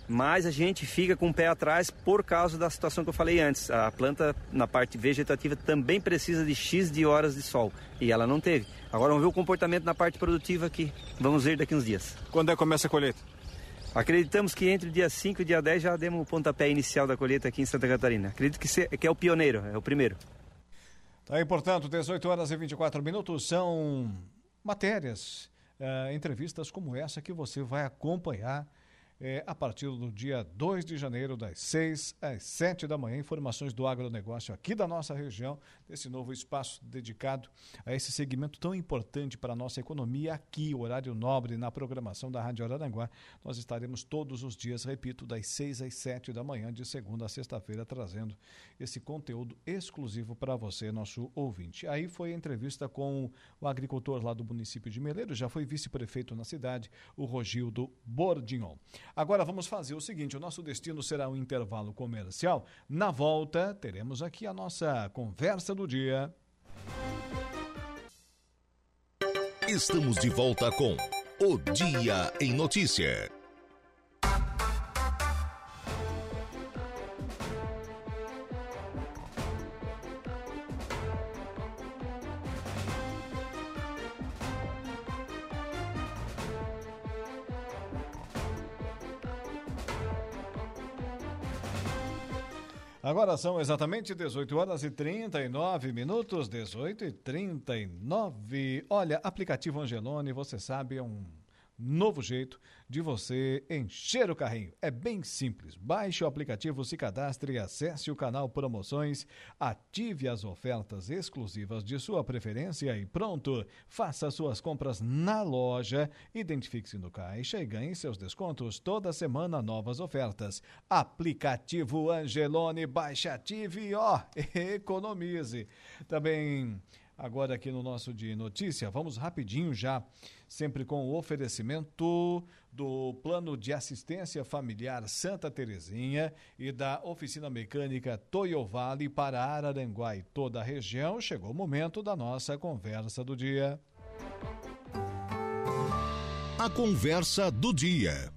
Mas a gente fica com o pé atrás por causa da situação que eu falei antes. A planta na parte vegetativa também precisa de X de horas de sol e ela não teve. Agora vamos ver o comportamento na parte produtiva aqui. Vamos ver daqui uns dias. Quando é que começa a colheita? Acreditamos que entre o dia 5 e o dia 10 já demos o pontapé inicial da colheita aqui em Santa Catarina. Acredito que, que é o pioneiro, é o primeiro. Tá aí, portanto, 18 horas e 24 minutos são matérias, uh, entrevistas como essa que você vai acompanhar é, a partir do dia 2 de janeiro, das 6 às 7 da manhã. Informações do agronegócio aqui da nossa região, desse novo espaço dedicado a esse segmento tão importante para a nossa economia. Aqui, horário nobre, na programação da Rádio Araranguá, nós estaremos todos os dias, repito, das 6 às 7 da manhã, de segunda a sexta-feira, trazendo esse conteúdo exclusivo para você, nosso ouvinte. Aí foi a entrevista com o agricultor lá do município de Meleiro, já foi vice-prefeito na cidade, o Rogildo Bordignon. Agora vamos fazer o seguinte: o nosso destino será um intervalo comercial. Na volta, teremos aqui a nossa conversa do dia. Estamos de volta com O Dia em Notícia. Agora são exatamente 18 horas e 39 minutos, 18 e 39. Olha, aplicativo Angelone, você sabe, é um novo jeito de você encher o carrinho. É bem simples. Baixe o aplicativo, se cadastre, acesse o canal Promoções, ative as ofertas exclusivas de sua preferência e pronto. Faça suas compras na loja, identifique-se no caixa e ganhe seus descontos. Toda semana novas ofertas. Aplicativo Angelone, baixe, ative e ó, economize. Também agora aqui no nosso de notícia, vamos rapidinho já sempre com o oferecimento do Plano de Assistência Familiar Santa Terezinha e da Oficina Mecânica Toyo Vale para Araranguá e toda a região, chegou o momento da nossa conversa do dia. A conversa do dia.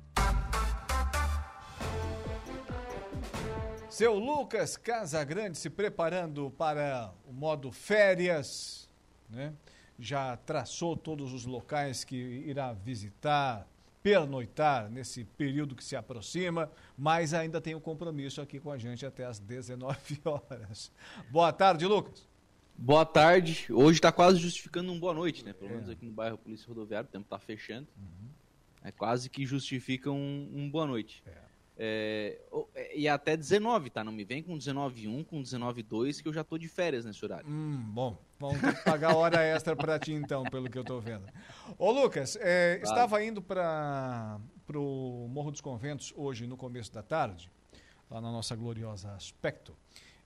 Seu Lucas Casagrande se preparando para o modo férias, né? Já traçou todos os locais que irá visitar, pernoitar nesse período que se aproxima, mas ainda tem um compromisso aqui com a gente até às 19 horas. Boa tarde, Lucas. Boa tarde. Hoje está quase justificando um boa noite, né? Pelo é. menos aqui no bairro Polícia Rodoviária, o tempo está fechando. Uhum. É quase que justifica um, um boa noite. É. É, e até 19, tá? Não me vem com 19,1, com 19,2, que eu já tô de férias nesse horário. Hum, bom, vamos ter que pagar hora extra para ti então, pelo que eu tô vendo. Ô Lucas, é, claro. estava indo para o Morro dos Conventos hoje no começo da tarde, lá na nossa gloriosa Aspecto,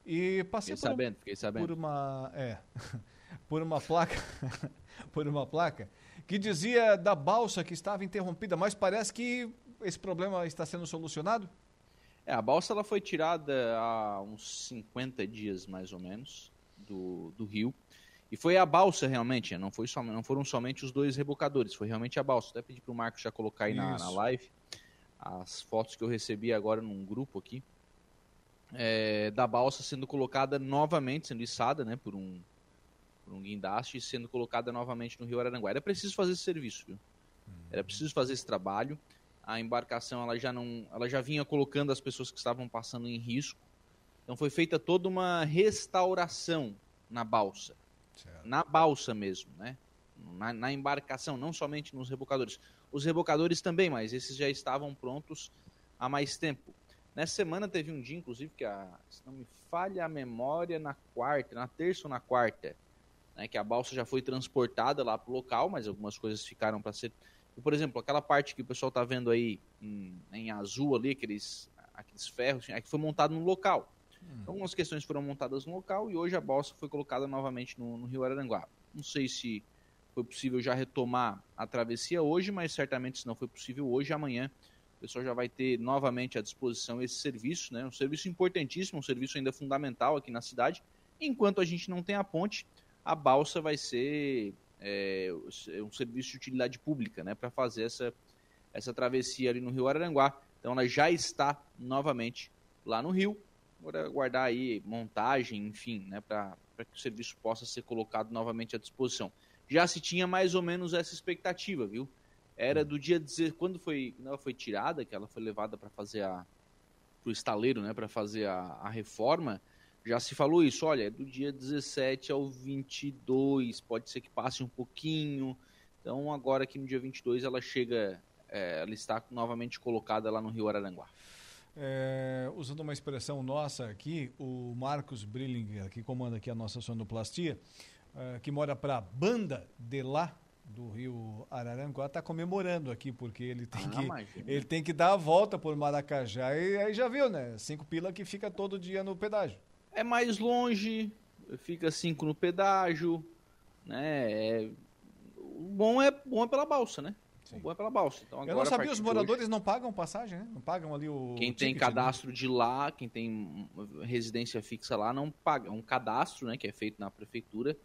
e passei fiquei por, sabendo, fiquei sabendo. por uma, é, por uma placa, por uma placa que dizia da balsa que estava interrompida, mas parece que esse problema está sendo solucionado? É, a balsa ela foi tirada há uns 50 dias, mais ou menos, do, do rio. E foi a balsa realmente, não, foi só, não foram somente os dois rebocadores, foi realmente a balsa. Até pedi para o Marcos já colocar aí na, na, live as fotos que eu recebi agora num grupo aqui. É, da balsa sendo colocada novamente, sendo içada né, por, um, por um guindaste e sendo colocada novamente no Rio Araranguá. Era preciso fazer esse serviço, viu? Era preciso fazer esse trabalho a embarcação ela já não, ela já vinha colocando as pessoas que estavam passando em risco. Então foi feita toda uma restauração na balsa, certo. na balsa mesmo, né? Na, na, embarcação, não somente nos rebocadores. Os rebocadores também, mas esses já estavam prontos há mais tempo. Nessa semana teve um dia, inclusive, que a, se não me falha a memória, na quarta, na terça ou na quarta, né, que a balsa já foi transportada lá para o local, mas algumas coisas ficaram para ser por exemplo, aquela parte que o pessoal está vendo aí em, em, azul ali, aqueles, aqueles ferros, é que foi montado no local. Hum. Então, algumas questões foram montadas no local e hoje a balsa foi colocada novamente no, no Rio Araranguá. Não sei se foi possível já retomar a travessia hoje, mas certamente se não foi possível hoje, amanhã o pessoal já vai ter novamente à disposição esse serviço, né? Um serviço importantíssimo, um serviço ainda fundamental aqui na cidade. Enquanto a gente não tem a ponte, a balsa vai ser é, é, um serviço de utilidade pública, né, para fazer essa, essa travessia ali no Rio Araranguá. Então ela já está novamente lá no Rio. Agora aguardar aí montagem, enfim, né, para que o serviço possa ser colocado novamente à disposição. Já se tinha mais ou menos essa expectativa, viu? Era do dia dizer quando foi, ela foi tirada, que ela foi levada para fazer a para o estaleiro, né, para fazer a, a reforma já se falou isso, olha, é do dia 17 ao 22, pode ser que passe um pouquinho. Então, agora aqui no dia 22, ela chega, é, ela está novamente colocada lá no Rio Araranguá. É, usando uma expressão nossa aqui, o Marcos Brillinger, que comanda aqui a nossa sonoplastia, é, que mora para a banda de lá, do Rio Araranguá está comemorando aqui, porque ele tem, ah, que, ele tem que dar a volta por Maracajá. E aí já viu, né? Cinco pila que fica todo dia no pedágio é mais longe, fica cinco no pedágio, né? É... O bom é, bom é pela balsa, né? Sim. O bom é pela balsa. Então, agora, Eu não sabia, os moradores hoje, não pagam passagem, né? Não pagam ali o. Quem tem ticket, cadastro né? de lá, quem tem residência fixa lá, não paga. É um cadastro, né? Que é feito na prefeitura.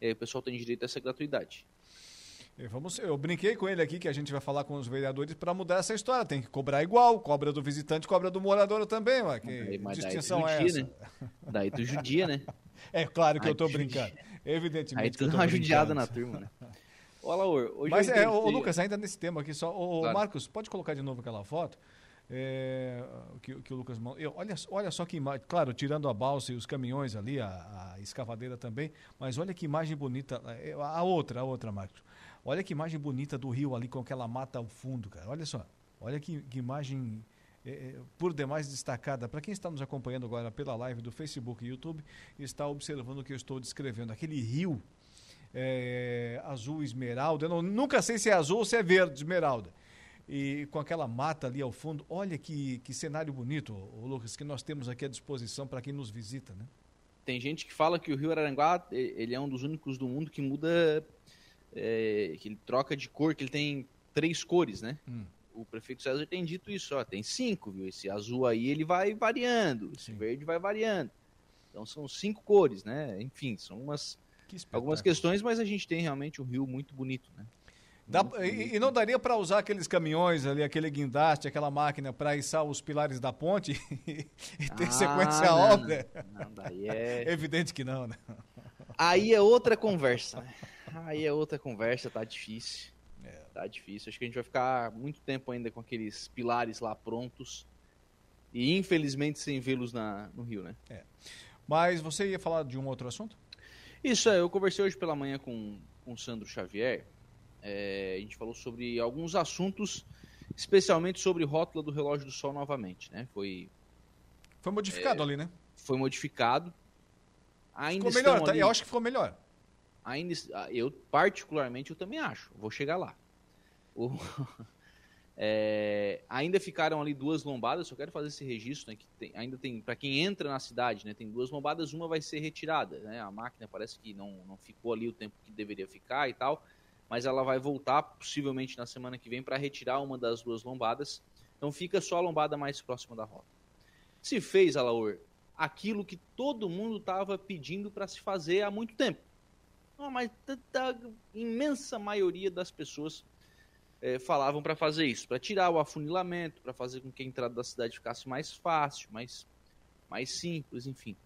Aí o pessoal tem direito a essa gratuidade. Vamos, eu brinquei com ele aqui que a gente vai falar com os vereadores para mudar essa história. Tem que cobrar igual, cobra do visitante, cobra do morador também, ué. Que mas distinção é essa? Né? Daí tu judia, né? É claro que Aí eu estou brincando. Evidentemente. Aí tu dá uma judiada na turma, né? Hoje Mas é, ô, Lucas, ainda nesse tema aqui só. Ô, claro. Marcos, pode colocar de novo aquela foto? É, que, que o Lucas eu, olha, olha só que imagem, claro, tirando a balsa e os caminhões ali, a, a escavadeira também, mas olha que imagem bonita. É, a outra, a outra, Marcos. Olha que imagem bonita do rio ali com aquela mata ao fundo, cara. Olha só. Olha que, que imagem é, por demais destacada. Para quem está nos acompanhando agora pela live do Facebook e YouTube, está observando o que eu estou descrevendo. Aquele rio é, azul esmeralda. Eu não, nunca sei se é azul ou se é verde esmeralda. E com aquela mata ali ao fundo. Olha que, que cenário bonito, Lucas, que nós temos aqui à disposição para quem nos visita, né? Tem gente que fala que o Rio Araranguá ele é um dos únicos do mundo que muda é, que ele troca de cor, que ele tem três cores, né? Hum. o prefeito César tem dito isso, ó, tem cinco, viu? Esse azul aí ele vai variando, esse verde vai variando. Então são cinco cores, né? Enfim, são umas algumas questões, mas a gente tem realmente um rio muito bonito, né? Dá- e, e não daria para usar aqueles caminhões ali, aquele guindaste, aquela máquina para içar os pilares da ponte e ter Ah, sequência a não, obra? não, daí é- Evidente que não, né? Aí é outra conversa, né? Aí é outra conversa, tá difícil. Tá difícil. Acho que a gente vai ficar muito tempo ainda com aqueles pilares lá prontos. E infelizmente sem vê-los no Rio, né? É. Mas você ia falar de um outro assunto? Isso, é, eu conversei hoje pela manhã com, com o Sandro Xavier. É, a gente falou sobre alguns assuntos, especialmente sobre rótula do relógio do sol novamente, né? Foi, Foi modificado É, ali, né? foi modificado. Ainda Ficou melhor, tá? ali- eu acho que ficou melhor. Ainda eu particularmente eu também acho. Vou chegar lá. O- É, ainda ficaram ali duas lombadas só quero fazer esse registro né, que tem- ainda tem para quem entra na cidade né tem duas lombadas uma vai ser retirada né a máquina parece que não, não ficou ali o tempo que deveria ficar e tal mas ela vai voltar possivelmente na semana que vem para retirar uma das duas lombadas. Então fica só a lombada mais próxima da rota. Se fez Alaor aquilo que todo mundo estava pedindo para se fazer há muito tempo ah, mas a imensa maioria das pessoas eh, falavam para fazer isso, para tirar o afunilamento, para fazer com que a entrada da cidade ficasse mais fácil, mais, mais simples, enfim.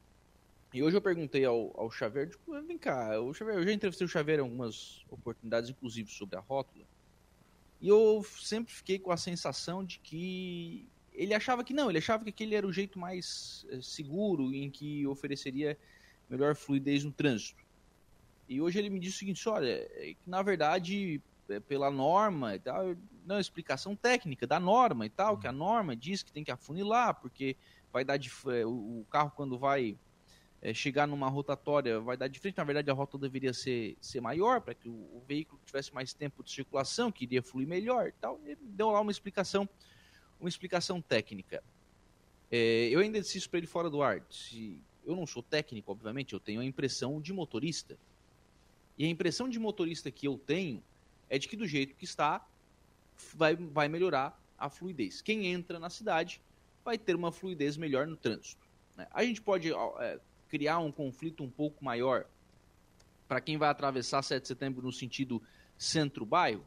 E hoje eu perguntei ao, ao Xavier, tipo, vem cá, o Xavier, eu já entrevistei o Xavier em algumas oportunidades, inclusive sobre a rótula, e eu sempre fiquei com a sensação de que ele achava que não, ele achava que aquele era o jeito mais eh, seguro em que ofereceria melhor fluidez no trânsito. E hoje ele me disse o seguinte, olha, é que na verdade, é, pela norma e tal, não, explicação técnica da norma e tal, que a norma diz que tem que afunilar, porque vai dar de, o o carro quando vai é, chegar numa rotatória vai dar de frente, na verdade a rota deveria ser, ser maior, para que o, o veículo tivesse mais tempo de circulação, que iria fluir melhor e tal. Ele deu lá uma explicação, uma explicação técnica. É, eu ainda disse isso para ele fora do ar. Se, eu não sou técnico, obviamente, eu tenho a impressão de motorista. E a impressão de motorista que eu tenho é de que do jeito que está, vai, vai melhorar a fluidez. Quem entra na cidade vai ter uma fluidez melhor no trânsito. né? A gente pode é, criar um conflito um pouco maior para quem vai atravessar 7 de setembro no sentido centro-bairro?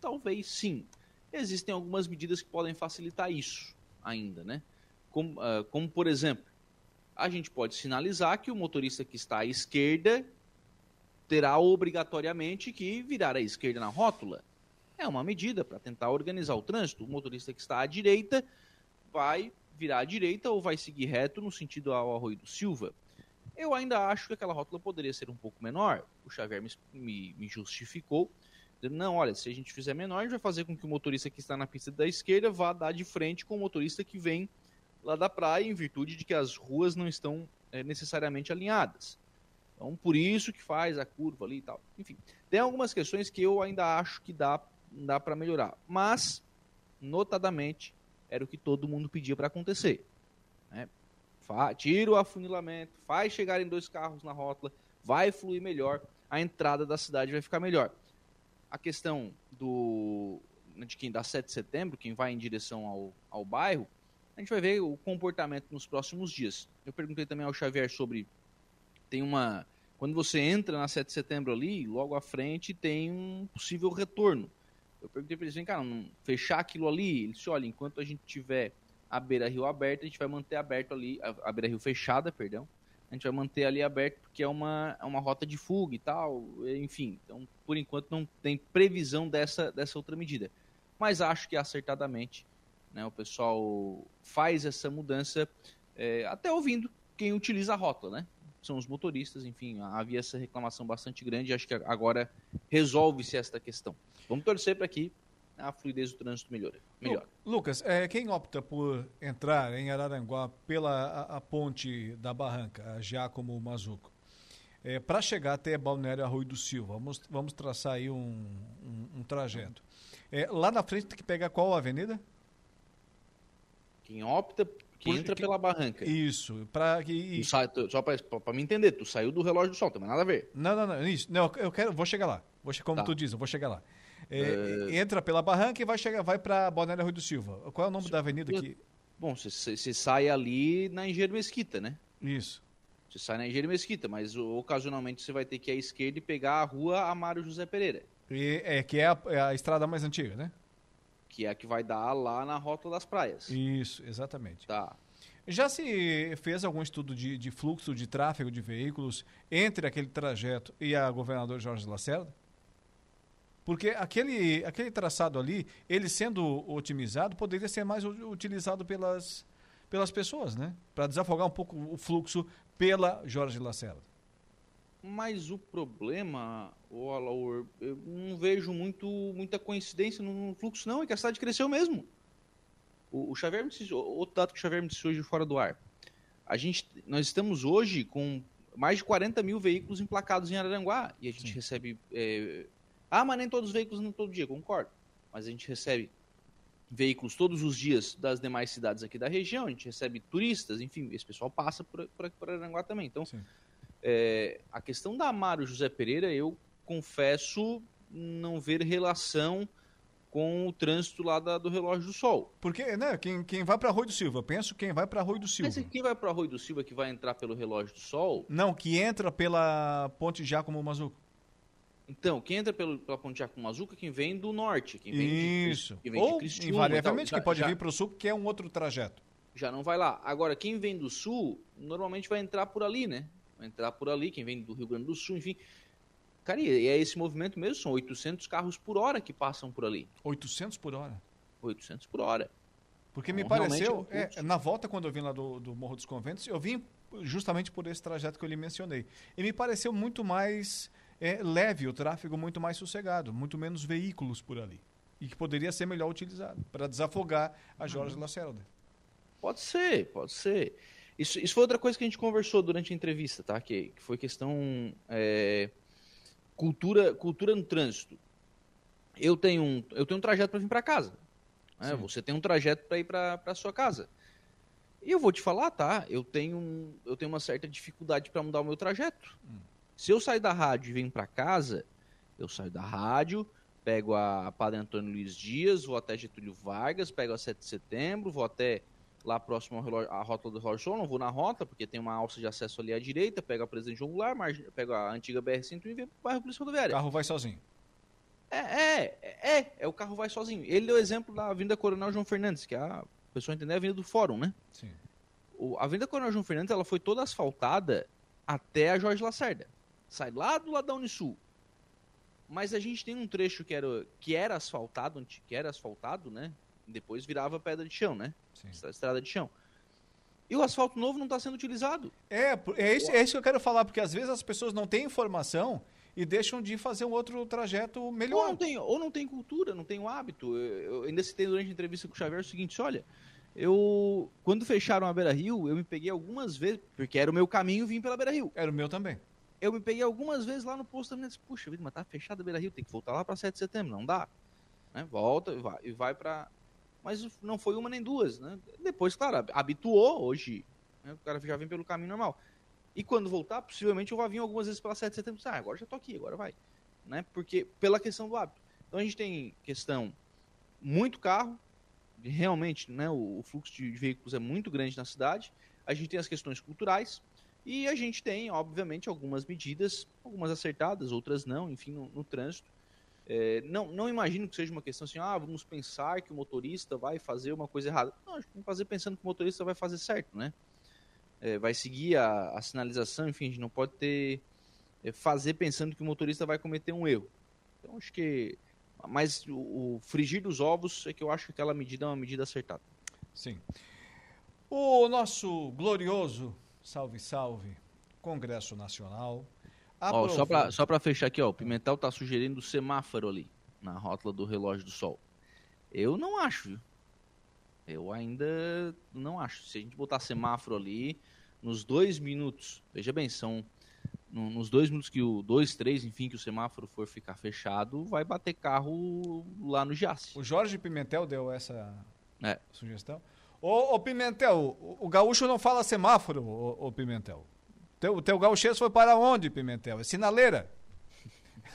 Talvez sim. Existem algumas medidas que podem facilitar isso ainda, né? Como, ah, como por exemplo, a gente pode sinalizar que o motorista que está à esquerda terá obrigatoriamente que virar à esquerda na rótula. É uma medida para tentar organizar o trânsito. O motorista que está à direita vai virar à direita ou vai seguir reto no sentido ao Arroio do Silva. Eu ainda acho que aquela rótula poderia ser um pouco menor. O Xavier me, me, me justificou. dizendo, Não, olha, se a gente fizer menor, a gente vai fazer com que o motorista que está na pista da esquerda vá dar de frente com o motorista que vem lá da praia, em virtude de que as ruas não estão eh, necessariamente alinhadas. Então, por isso que faz a curva ali e tal. Enfim, tem algumas questões que eu ainda acho que dá, dá para melhorar. Mas, notadamente, era o que todo mundo pedia para acontecer. Né? Tira o afunilamento, faz chegarem dois carros na rótula, vai fluir melhor, a entrada da cidade vai ficar melhor. A questão do de quem dá 7 de setembro, quem vai em direção ao, ao bairro, a gente vai ver o comportamento nos próximos dias. Eu perguntei também ao Xavier sobre tem uma quando você entra na 7 de setembro ali, logo à frente tem um possível retorno. Eu perguntei para eles, vem cá, não fechar aquilo ali? Ele disse, olha, enquanto a gente tiver a beira-rio aberta, a gente vai manter aberto ali, a, a beira-rio fechada, perdão, a gente vai manter ali aberto porque é uma, é uma rota de fuga e tal, enfim. Então, por enquanto, não tem previsão dessa, dessa outra medida. Mas acho que acertadamente né, o pessoal faz essa mudança, é, até ouvindo quem utiliza a rótula, né? São os motoristas, enfim, havia essa reclamação bastante grande, acho que agora resolve-se esta questão. Vamos torcer para que a fluidez do trânsito melhore. melhor. Lu- Lucas, é, quem opta por entrar em Araranguá pela a, a ponte da Barranca, a Giacomo Mazuco, é, para chegar até Balneário Arroio do Silva, vamos, vamos traçar aí um, um, um trajeto. É, lá na frente tem que pegar qual avenida? Quem opta, Por- entra que- pela barranca. Isso, para que... Sai- tu- só para me entender, tu saiu do relógio do sol, também nada a ver. Não, não, não, isso. Não, eu quero, vou chegar lá. Vou como Tá. tu diz, eu vou chegar lá. É, Entra pela barranca e vai chegar, vai para Balneário Rui do Silva. Qual é o nome da avenida aqui? Bom, você sai ali na Engenheiro Mesquita, né? Isso. Você sai na Engenheiro Mesquita, mas ocasionalmente você vai ter que ir à esquerda e pegar a rua Amário José Pereira. E, é, que é a, é a estrada mais antiga, né? Que é a que vai dar lá na Rota das Praias. Isso, exatamente. Tá. Já se fez algum estudo de, de fluxo de tráfego de veículos entre aquele trajeto e a governador Jorge Lacerda? Porque aquele, aquele traçado ali, ele sendo otimizado, poderia ser mais utilizado pelas, pelas pessoas, né? Para desafogar um pouco o fluxo pela Jorge Lacerda. Mas o problema, o Alaor, eu não vejo muito, muita coincidência no fluxo, não, é que a cidade cresceu mesmo. O, o Xavier me disse, outro dado que o Xavier me disse hoje fora do ar. A gente, nós estamos hoje com mais de 40 mil veículos emplacados em Araranguá e a gente Sim. recebe. É... Ah, mas nem todos os veículos não todo dia, concordo. Mas a gente recebe veículos todos os dias das demais cidades aqui da região, a gente recebe turistas, enfim, esse pessoal passa por, por, por Aranguá também. Então, é, a questão da Amaro José Pereira, eu confesso não ver relação com o trânsito lá da, do relógio do sol. Porque, né, quem, quem vai para Rui do Silva, eu penso quem vai para Rui do Silva. Mas quem vai para Rui do Silva que vai entrar pelo relógio do sol? Não, que entra pela Ponte Giacomo Mazuco. Então, quem entra pelo, pela Ponte Giacomo Mazuca, quem vem do norte, quem vem Isso. de, quem vem Ou, de invariavelmente, quem pode já, vir para o sul, que é um outro trajeto. Já não vai lá. Agora, quem vem do sul, normalmente vai entrar por ali, né? Entrar por ali, quem vem do Rio Grande do Sul, enfim. Cara, e é esse movimento mesmo, são 800 carros por hora que passam por ali. 800 por hora? 800 por hora. Porque me então, pareceu, é, na volta quando eu vim lá do, do Morro dos Conventos, eu vim justamente por esse trajeto que eu lhe mencionei. E me pareceu muito mais é, leve, o tráfego muito mais sossegado, muito menos veículos por ali. E que poderia ser melhor utilizado para desafogar a Jorge uhum. Lacerda. Pode ser, pode ser. Isso, isso foi outra coisa que a gente conversou durante a entrevista, tá? Que, que foi questão é, cultura, cultura no trânsito. Eu tenho um, eu tenho um trajeto para vir para casa. Né? Você tem um trajeto para ir para sua casa. E eu vou te falar, tá? Eu tenho, eu tenho uma certa dificuldade para mudar o meu trajeto. Hum. Se eu sair da rádio e venho para casa, eu saio da rádio, pego a Padre Antônio Luiz Dias, vou até Getúlio Vargas, pego a 7 de setembro, vou até lá próximo à rota do Relógio não vou na rota, porque tem uma alça de acesso ali à direita, pego a Presidente João Goulart, pego a antiga BR-101 e venho para o bairro Polícia Rodoviária. O carro vai sozinho. É, é, é, é, o carro vai sozinho. Ele deu exemplo da Avenida Coronel João Fernandes, que é a pessoa entender a Avenida do Fórum, né? Sim. O, a Avenida Coronel João Fernandes, ela foi toda asfaltada até a Jorge Lacerda. Sai lá do lado da Unisul. Mas a gente tem um trecho que era, que era asfaltado, que era asfaltado, né? Depois virava pedra de chão, né? Sim. Estrada de chão. E o asfalto novo não está sendo utilizado. É, é isso, é isso que eu quero falar, porque às vezes as pessoas não têm informação e deixam de fazer um outro trajeto melhor. Ou não tem, ou não tem cultura, não tem o hábito. Eu, eu ainda citei durante a entrevista com o Xavier o seguinte, olha, eu quando fecharam a Beira Rio, eu me peguei algumas vezes, porque era o meu caminho vir pela Beira Rio. Era o meu também. Eu me peguei algumas vezes lá no posto também, disse, puxa vida, mas tá fechada a Beira Rio, tem que voltar lá para 7 de setembro, não dá. Né? Volta e vai, e vai para mas não foi uma nem duas, né? Depois, claro, habituou hoje, né? o cara já vem pelo caminho normal. E quando voltar, possivelmente eu vou vir algumas vezes pela 7 de setembro, ah, agora já tô aqui, agora vai, né? Porque pela questão do hábito. Então a gente tem questão muito carro, realmente, né, o, o fluxo de, de veículos é muito grande na cidade. A gente tem as questões culturais, e a gente tem, obviamente, algumas medidas, algumas acertadas, outras não, enfim, no, no trânsito, é, não, não imagino que seja uma questão assim, ah, vamos pensar que o motorista vai fazer uma coisa errada. Não, acho que vamos fazer pensando que o motorista vai fazer certo, né? É, vai seguir a, a, sinalização, enfim, a gente não pode ter é, fazer pensando que o motorista vai cometer um erro. Então acho que mas o, o frigir dos ovos é que eu acho que aquela medida é uma medida acertada. Sim. O nosso glorioso salve salve Congresso Nacional Ó, só para só pra fechar aqui, ó, o Pimentel tá sugerindo semáforo ali, na rótula do relógio do sol. Eu não acho, viu? Eu ainda não acho. Se a gente botar semáforo ali, nos dois minutos, veja bem, são no, nos dois minutos que o dois, três, enfim, que o semáforo for ficar fechado, vai bater carro lá no Jace. O Jorge Pimentel deu essa é. sugestão. Ô, ô Pimentel, o, o, gaúcho não fala semáforo, ô, ô Pimentel. Teu, teu gauchês foi para onde, Pimentel? É sinaleira.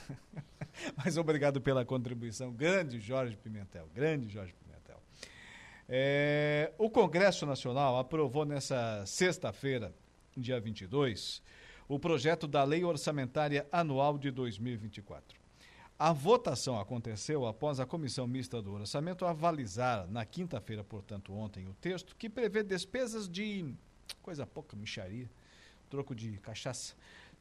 Mas obrigado pela contribuição. Grande Jorge Pimentel. Grande Jorge Pimentel. É, o Congresso Nacional aprovou nessa sexta-feira, dia 22, o projeto da Lei Orçamentária Anual de 2024. A votação aconteceu após a Comissão Mista do Orçamento avalizar, na quinta-feira, portanto, ontem, o texto que prevê despesas de coisa pouca, micharia, troco de cachaça,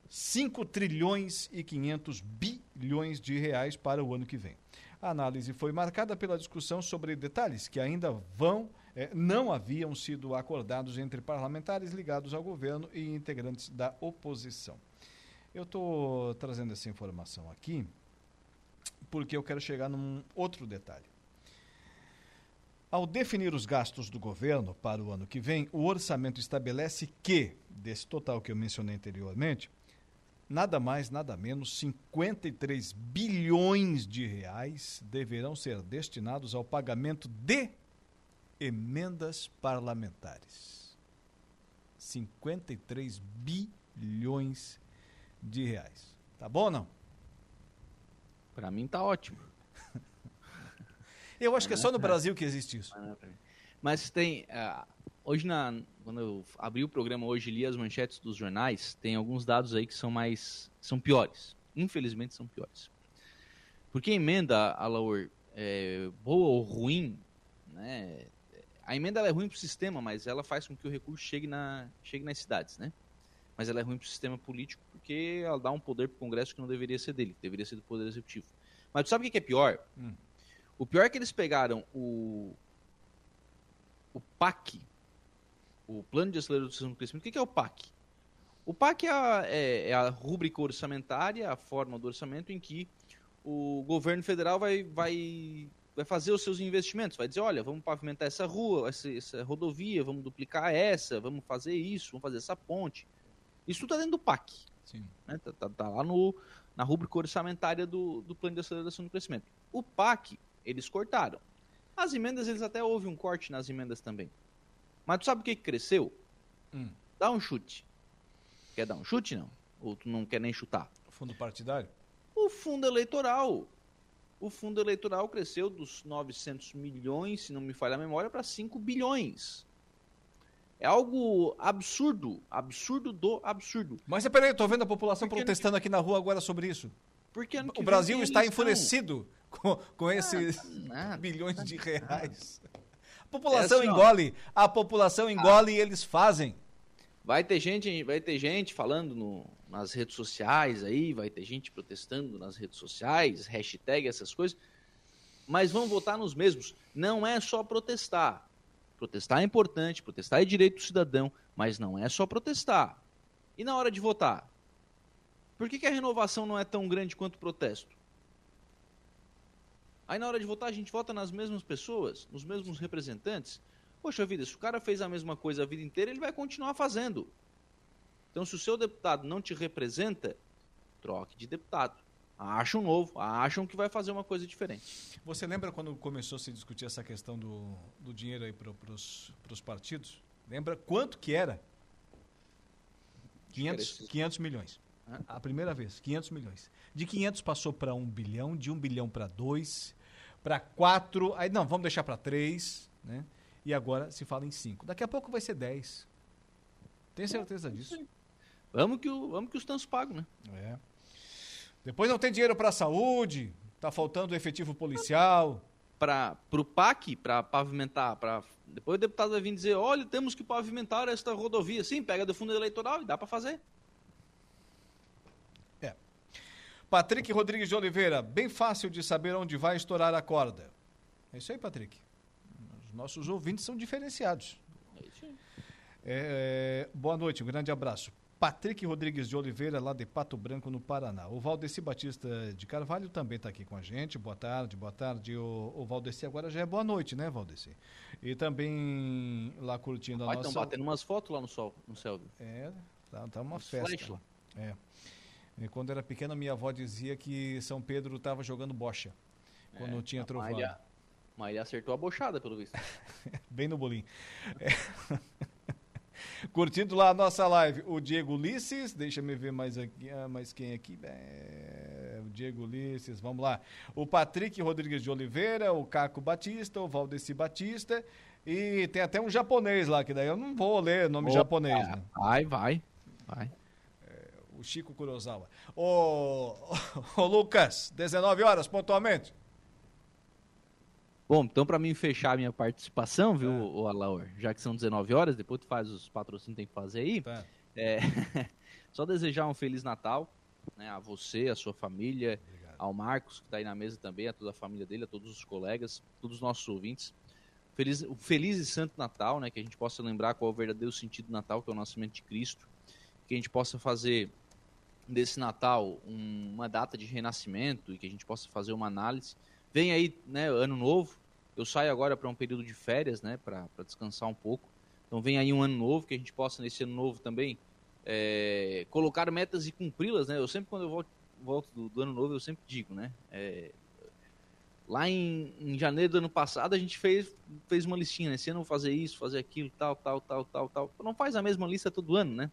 5 trilhões e 500 bilhões de reais para o ano que vem. A análise foi marcada pela discussão sobre detalhes que ainda vão eh, não haviam sido acordados entre parlamentares ligados ao governo e integrantes da oposição. Eu estou trazendo essa informação aqui porque eu quero chegar num outro detalhe. Ao definir os gastos do governo para o ano que vem, o orçamento estabelece que, desse total que eu mencionei anteriormente, nada mais, nada menos, 53 bilhões de reais deverão ser destinados ao pagamento de emendas parlamentares. 53 bilhões de reais. Tá bom ou não? Para mim tá ótimo. Eu acho que é só no Brasil que existe isso. Mas tem. Uh, hoje, na, quando eu abri o programa hoje li as manchetes dos jornais, tem alguns dados aí que são mais. são piores. Infelizmente são piores. Porque a emenda, a Laur, é, boa ou ruim, né? A emenda é ruim para o sistema, mas ela faz com que o recurso chegue, na, chegue nas cidades, né? Mas ela é ruim para o sistema político porque ela dá um poder para o Congresso que não deveria ser dele, deveria ser do Poder Executivo. Mas tu sabe o que é pior? Hum. O pior é que eles pegaram o, o PAC, o Plano de Aceleração do Crescimento. O que é o PAC? O PAC é a, é, é a rúbrica orçamentária, a forma do orçamento em que o governo federal vai, vai, vai fazer os seus investimentos. Vai dizer, olha, vamos pavimentar essa rua, essa, essa rodovia, vamos duplicar essa, vamos fazer isso, vamos fazer essa ponte. Isso tudo está dentro do PAC. Sim. Né? Tá, tá, tá, lá no, na rúbrica orçamentária do, do Plano de Aceleração do Crescimento. O PAC, eles cortaram. As emendas, eles até houve um corte nas emendas também. Mas tu sabe o que, que cresceu? Hum. Dá um chute. Quer dar um chute, não? Ou tu não quer nem chutar? O fundo partidário? O fundo eleitoral. O fundo eleitoral cresceu dos 900 milhões, se não me falha a memória, para 5 bilhões. É algo absurdo, absurdo do absurdo. Mas peraí, eu tô vendo a população Porque protestando aqui na rua agora sobre isso. Porque o Brasil está enfurecido com, com esses nada, bilhões de reais. A população é assim, engole, a população engole ah, e eles fazem. Vai ter gente, vai ter gente falando no, nas redes sociais aí, vai ter gente protestando nas redes sociais, hashtag essas coisas, mas vão votar nos mesmos. Não é só protestar. Protestar é importante, protestar é direito do cidadão, mas não é só protestar. E na hora de votar? Por que, que a renovação não é tão grande quanto o protesto? Aí na hora de votar a gente vota nas mesmas pessoas, nos mesmos representantes. Poxa vida, se o cara fez a mesma coisa a vida inteira, ele vai continuar fazendo. Então, se o seu deputado não te representa, troque de deputado acham novo, acham que vai fazer uma coisa diferente. Você lembra quando começou a se discutir essa questão do, do dinheiro aí para os partidos? Lembra quanto que era? 500, 500 milhões. A primeira vez, 500 milhões. De 500 passou para 1 bilhão, de 1 bilhão para 2, para 4, aí não, vamos deixar para 3, né? E agora se fala em 5. Daqui a pouco vai ser 10. Tem certeza disso? Vamos que, o, vamos que os tantos pagam, né? É. Depois não tem dinheiro para a saúde, tá faltando efetivo policial. Para o PAC, para pavimentar, para depois o deputado vai vir dizer, olha, temos que pavimentar esta rodovia. Sim, pega do fundo eleitoral e dá para fazer. É. Patrick Rodrigues de Oliveira, bem fácil de saber onde vai estourar a corda. É isso aí, Patrick. Os nossos ouvintes são diferenciados. É aí. É, boa noite, um grande abraço. Patrick Rodrigues de Oliveira, lá de Pato Branco, no Paraná. O Valdeci Batista de Carvalho também está aqui com a gente. Boa tarde, boa tarde. O, o Valdeci agora já é boa noite, né, Valdeci? E também lá curtindo Rapaz, a nossa... Estão batendo umas fotos lá no, sol, no céu. Viu? É, tá, tá uma Os festa. Lá. É. E quando era pequena, minha avó dizia que São Pedro estava jogando bocha. Quando é, tinha trovão. Mas ele acertou a bochada, pelo visto. Bem no bolinho. É. Curtindo lá a nossa live, o Diego Ulisses, deixa me ver mais aqui, ah, mais quem aqui? É, o Diego Ulisses, vamos lá. O Patrick Rodrigues de Oliveira, o Caco Batista, o Valdeci Batista e tem até um japonês lá, que daí eu não vou ler nome Opa, japonês, né? Vai, vai, vai. O Chico Kurosawa. Ô, ô, Lucas, 19 horas pontualmente. Bom, então para mim fechar a minha participação, viu, É. o Alaor, já que são 19 horas, depois tu faz os patrocínios que tem que fazer aí. Tá. É, só desejar um feliz Natal, né, a você, a sua família, ao Marcos que está aí na mesa também, a toda a família dele, a todos os colegas, todos os nossos ouvintes. Feliz, feliz e santo Natal, né, que a gente possa lembrar qual é o verdadeiro sentido do Natal, que é o nascimento de Cristo, que a gente possa fazer desse Natal um- uma data de renascimento e que a gente possa fazer uma análise. Vem aí, né, ano novo. Eu saio agora para um período de férias, né, para descansar um pouco. Então vem aí um ano novo que a gente possa nesse ano novo também é, colocar metas e cumpri-las, né? Eu sempre quando eu volto, volto do, do ano novo eu sempre digo, né? é, lá em, em janeiro do ano passado a gente fez, fez uma listinha, né? Ano eu vou fazer isso, fazer aquilo, tal, tal, tal, tal, tal. Não faz a mesma lista todo ano, né?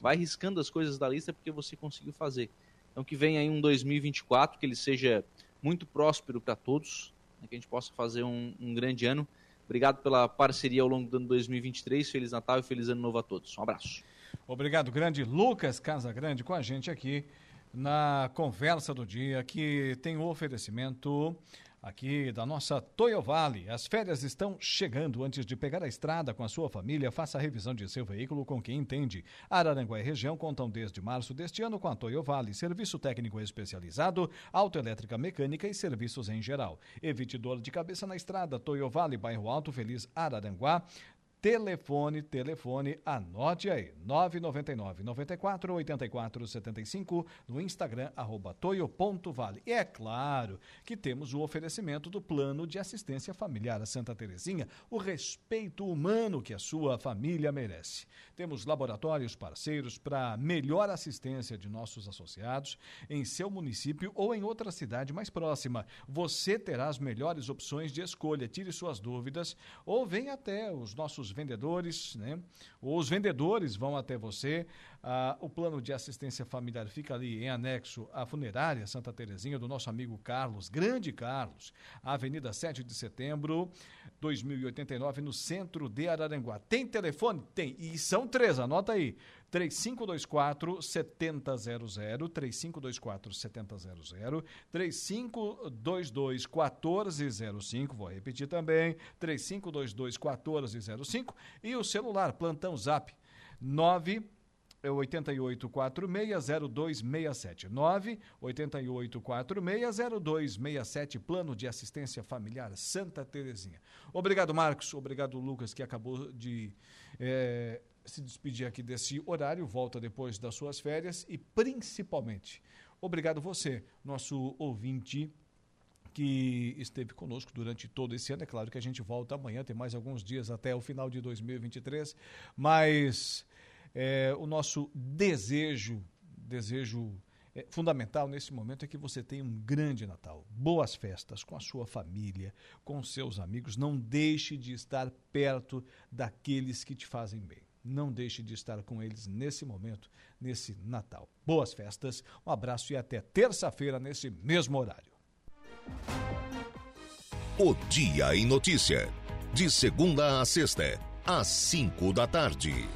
Vai riscando as coisas da lista porque você conseguiu fazer. Então que venha aí um 2024, que ele seja muito próspero para todos, né? que a gente possa fazer um, um grande ano. Obrigado pela parceria ao longo do ano 2023. Feliz Natal e feliz ano novo a todos. Um abraço. Obrigado, grande Lucas Casagrande, com a gente aqui na conversa do dia, que tem o oferecimento aqui da nossa Toyo Vale. As férias estão chegando. Antes de pegar a estrada com a sua família, faça a revisão de seu veículo com quem entende. Araranguá e região contam desde março deste ano com a Toyo Vale, serviço técnico especializado, autoelétrica mecânica e serviços em geral. Evite dor de cabeça na estrada. Toyo Vale, bairro Alto Feliz, Araranguá. Telefone, telefone, anote aí, 999 94 84 75 no Instagram, arroba toio.vale. E é claro que temos o oferecimento do plano de assistência familiar a Santa Terezinha, o respeito humano que a sua família merece. Temos laboratórios parceiros para melhor assistência de nossos associados em seu município ou em outra cidade mais próxima. Você terá as melhores opções de escolha. Tire suas dúvidas ou venha até os nossos vendedores, né? Os vendedores vão até você. Ah, o plano de assistência familiar fica ali em anexo à funerária Santa Terezinha do nosso amigo Carlos, grande Carlos, Avenida 7 de Setembro, 2089, no centro de Araranguá. Tem telefone? Tem. E são três, anota aí. 3524 7000, 3524 7000, 3522 1405, vou repetir também, 3522 1405 e o celular, plantão zap 9 88460267 988460267 Plano de Assistência Familiar Santa Terezinha. Obrigado, Marcos. Obrigado, Lucas, que acabou de eh, se despedir aqui desse horário. Volta depois das suas férias e, principalmente, obrigado você, nosso ouvinte que esteve conosco durante todo esse ano. É claro que a gente volta amanhã, tem mais alguns dias até o final de 2023, mas é, o nosso desejo, desejo é, fundamental nesse momento é que você tenha um grande Natal, boas festas com a sua família, com seus amigos. Não deixe de estar perto daqueles que te fazem bem. Não deixe de estar com eles nesse momento, nesse Natal. Boas festas, um abraço e até terça-feira nesse mesmo horário. O Dia em Notícia. De segunda a sexta, às cinco da tarde.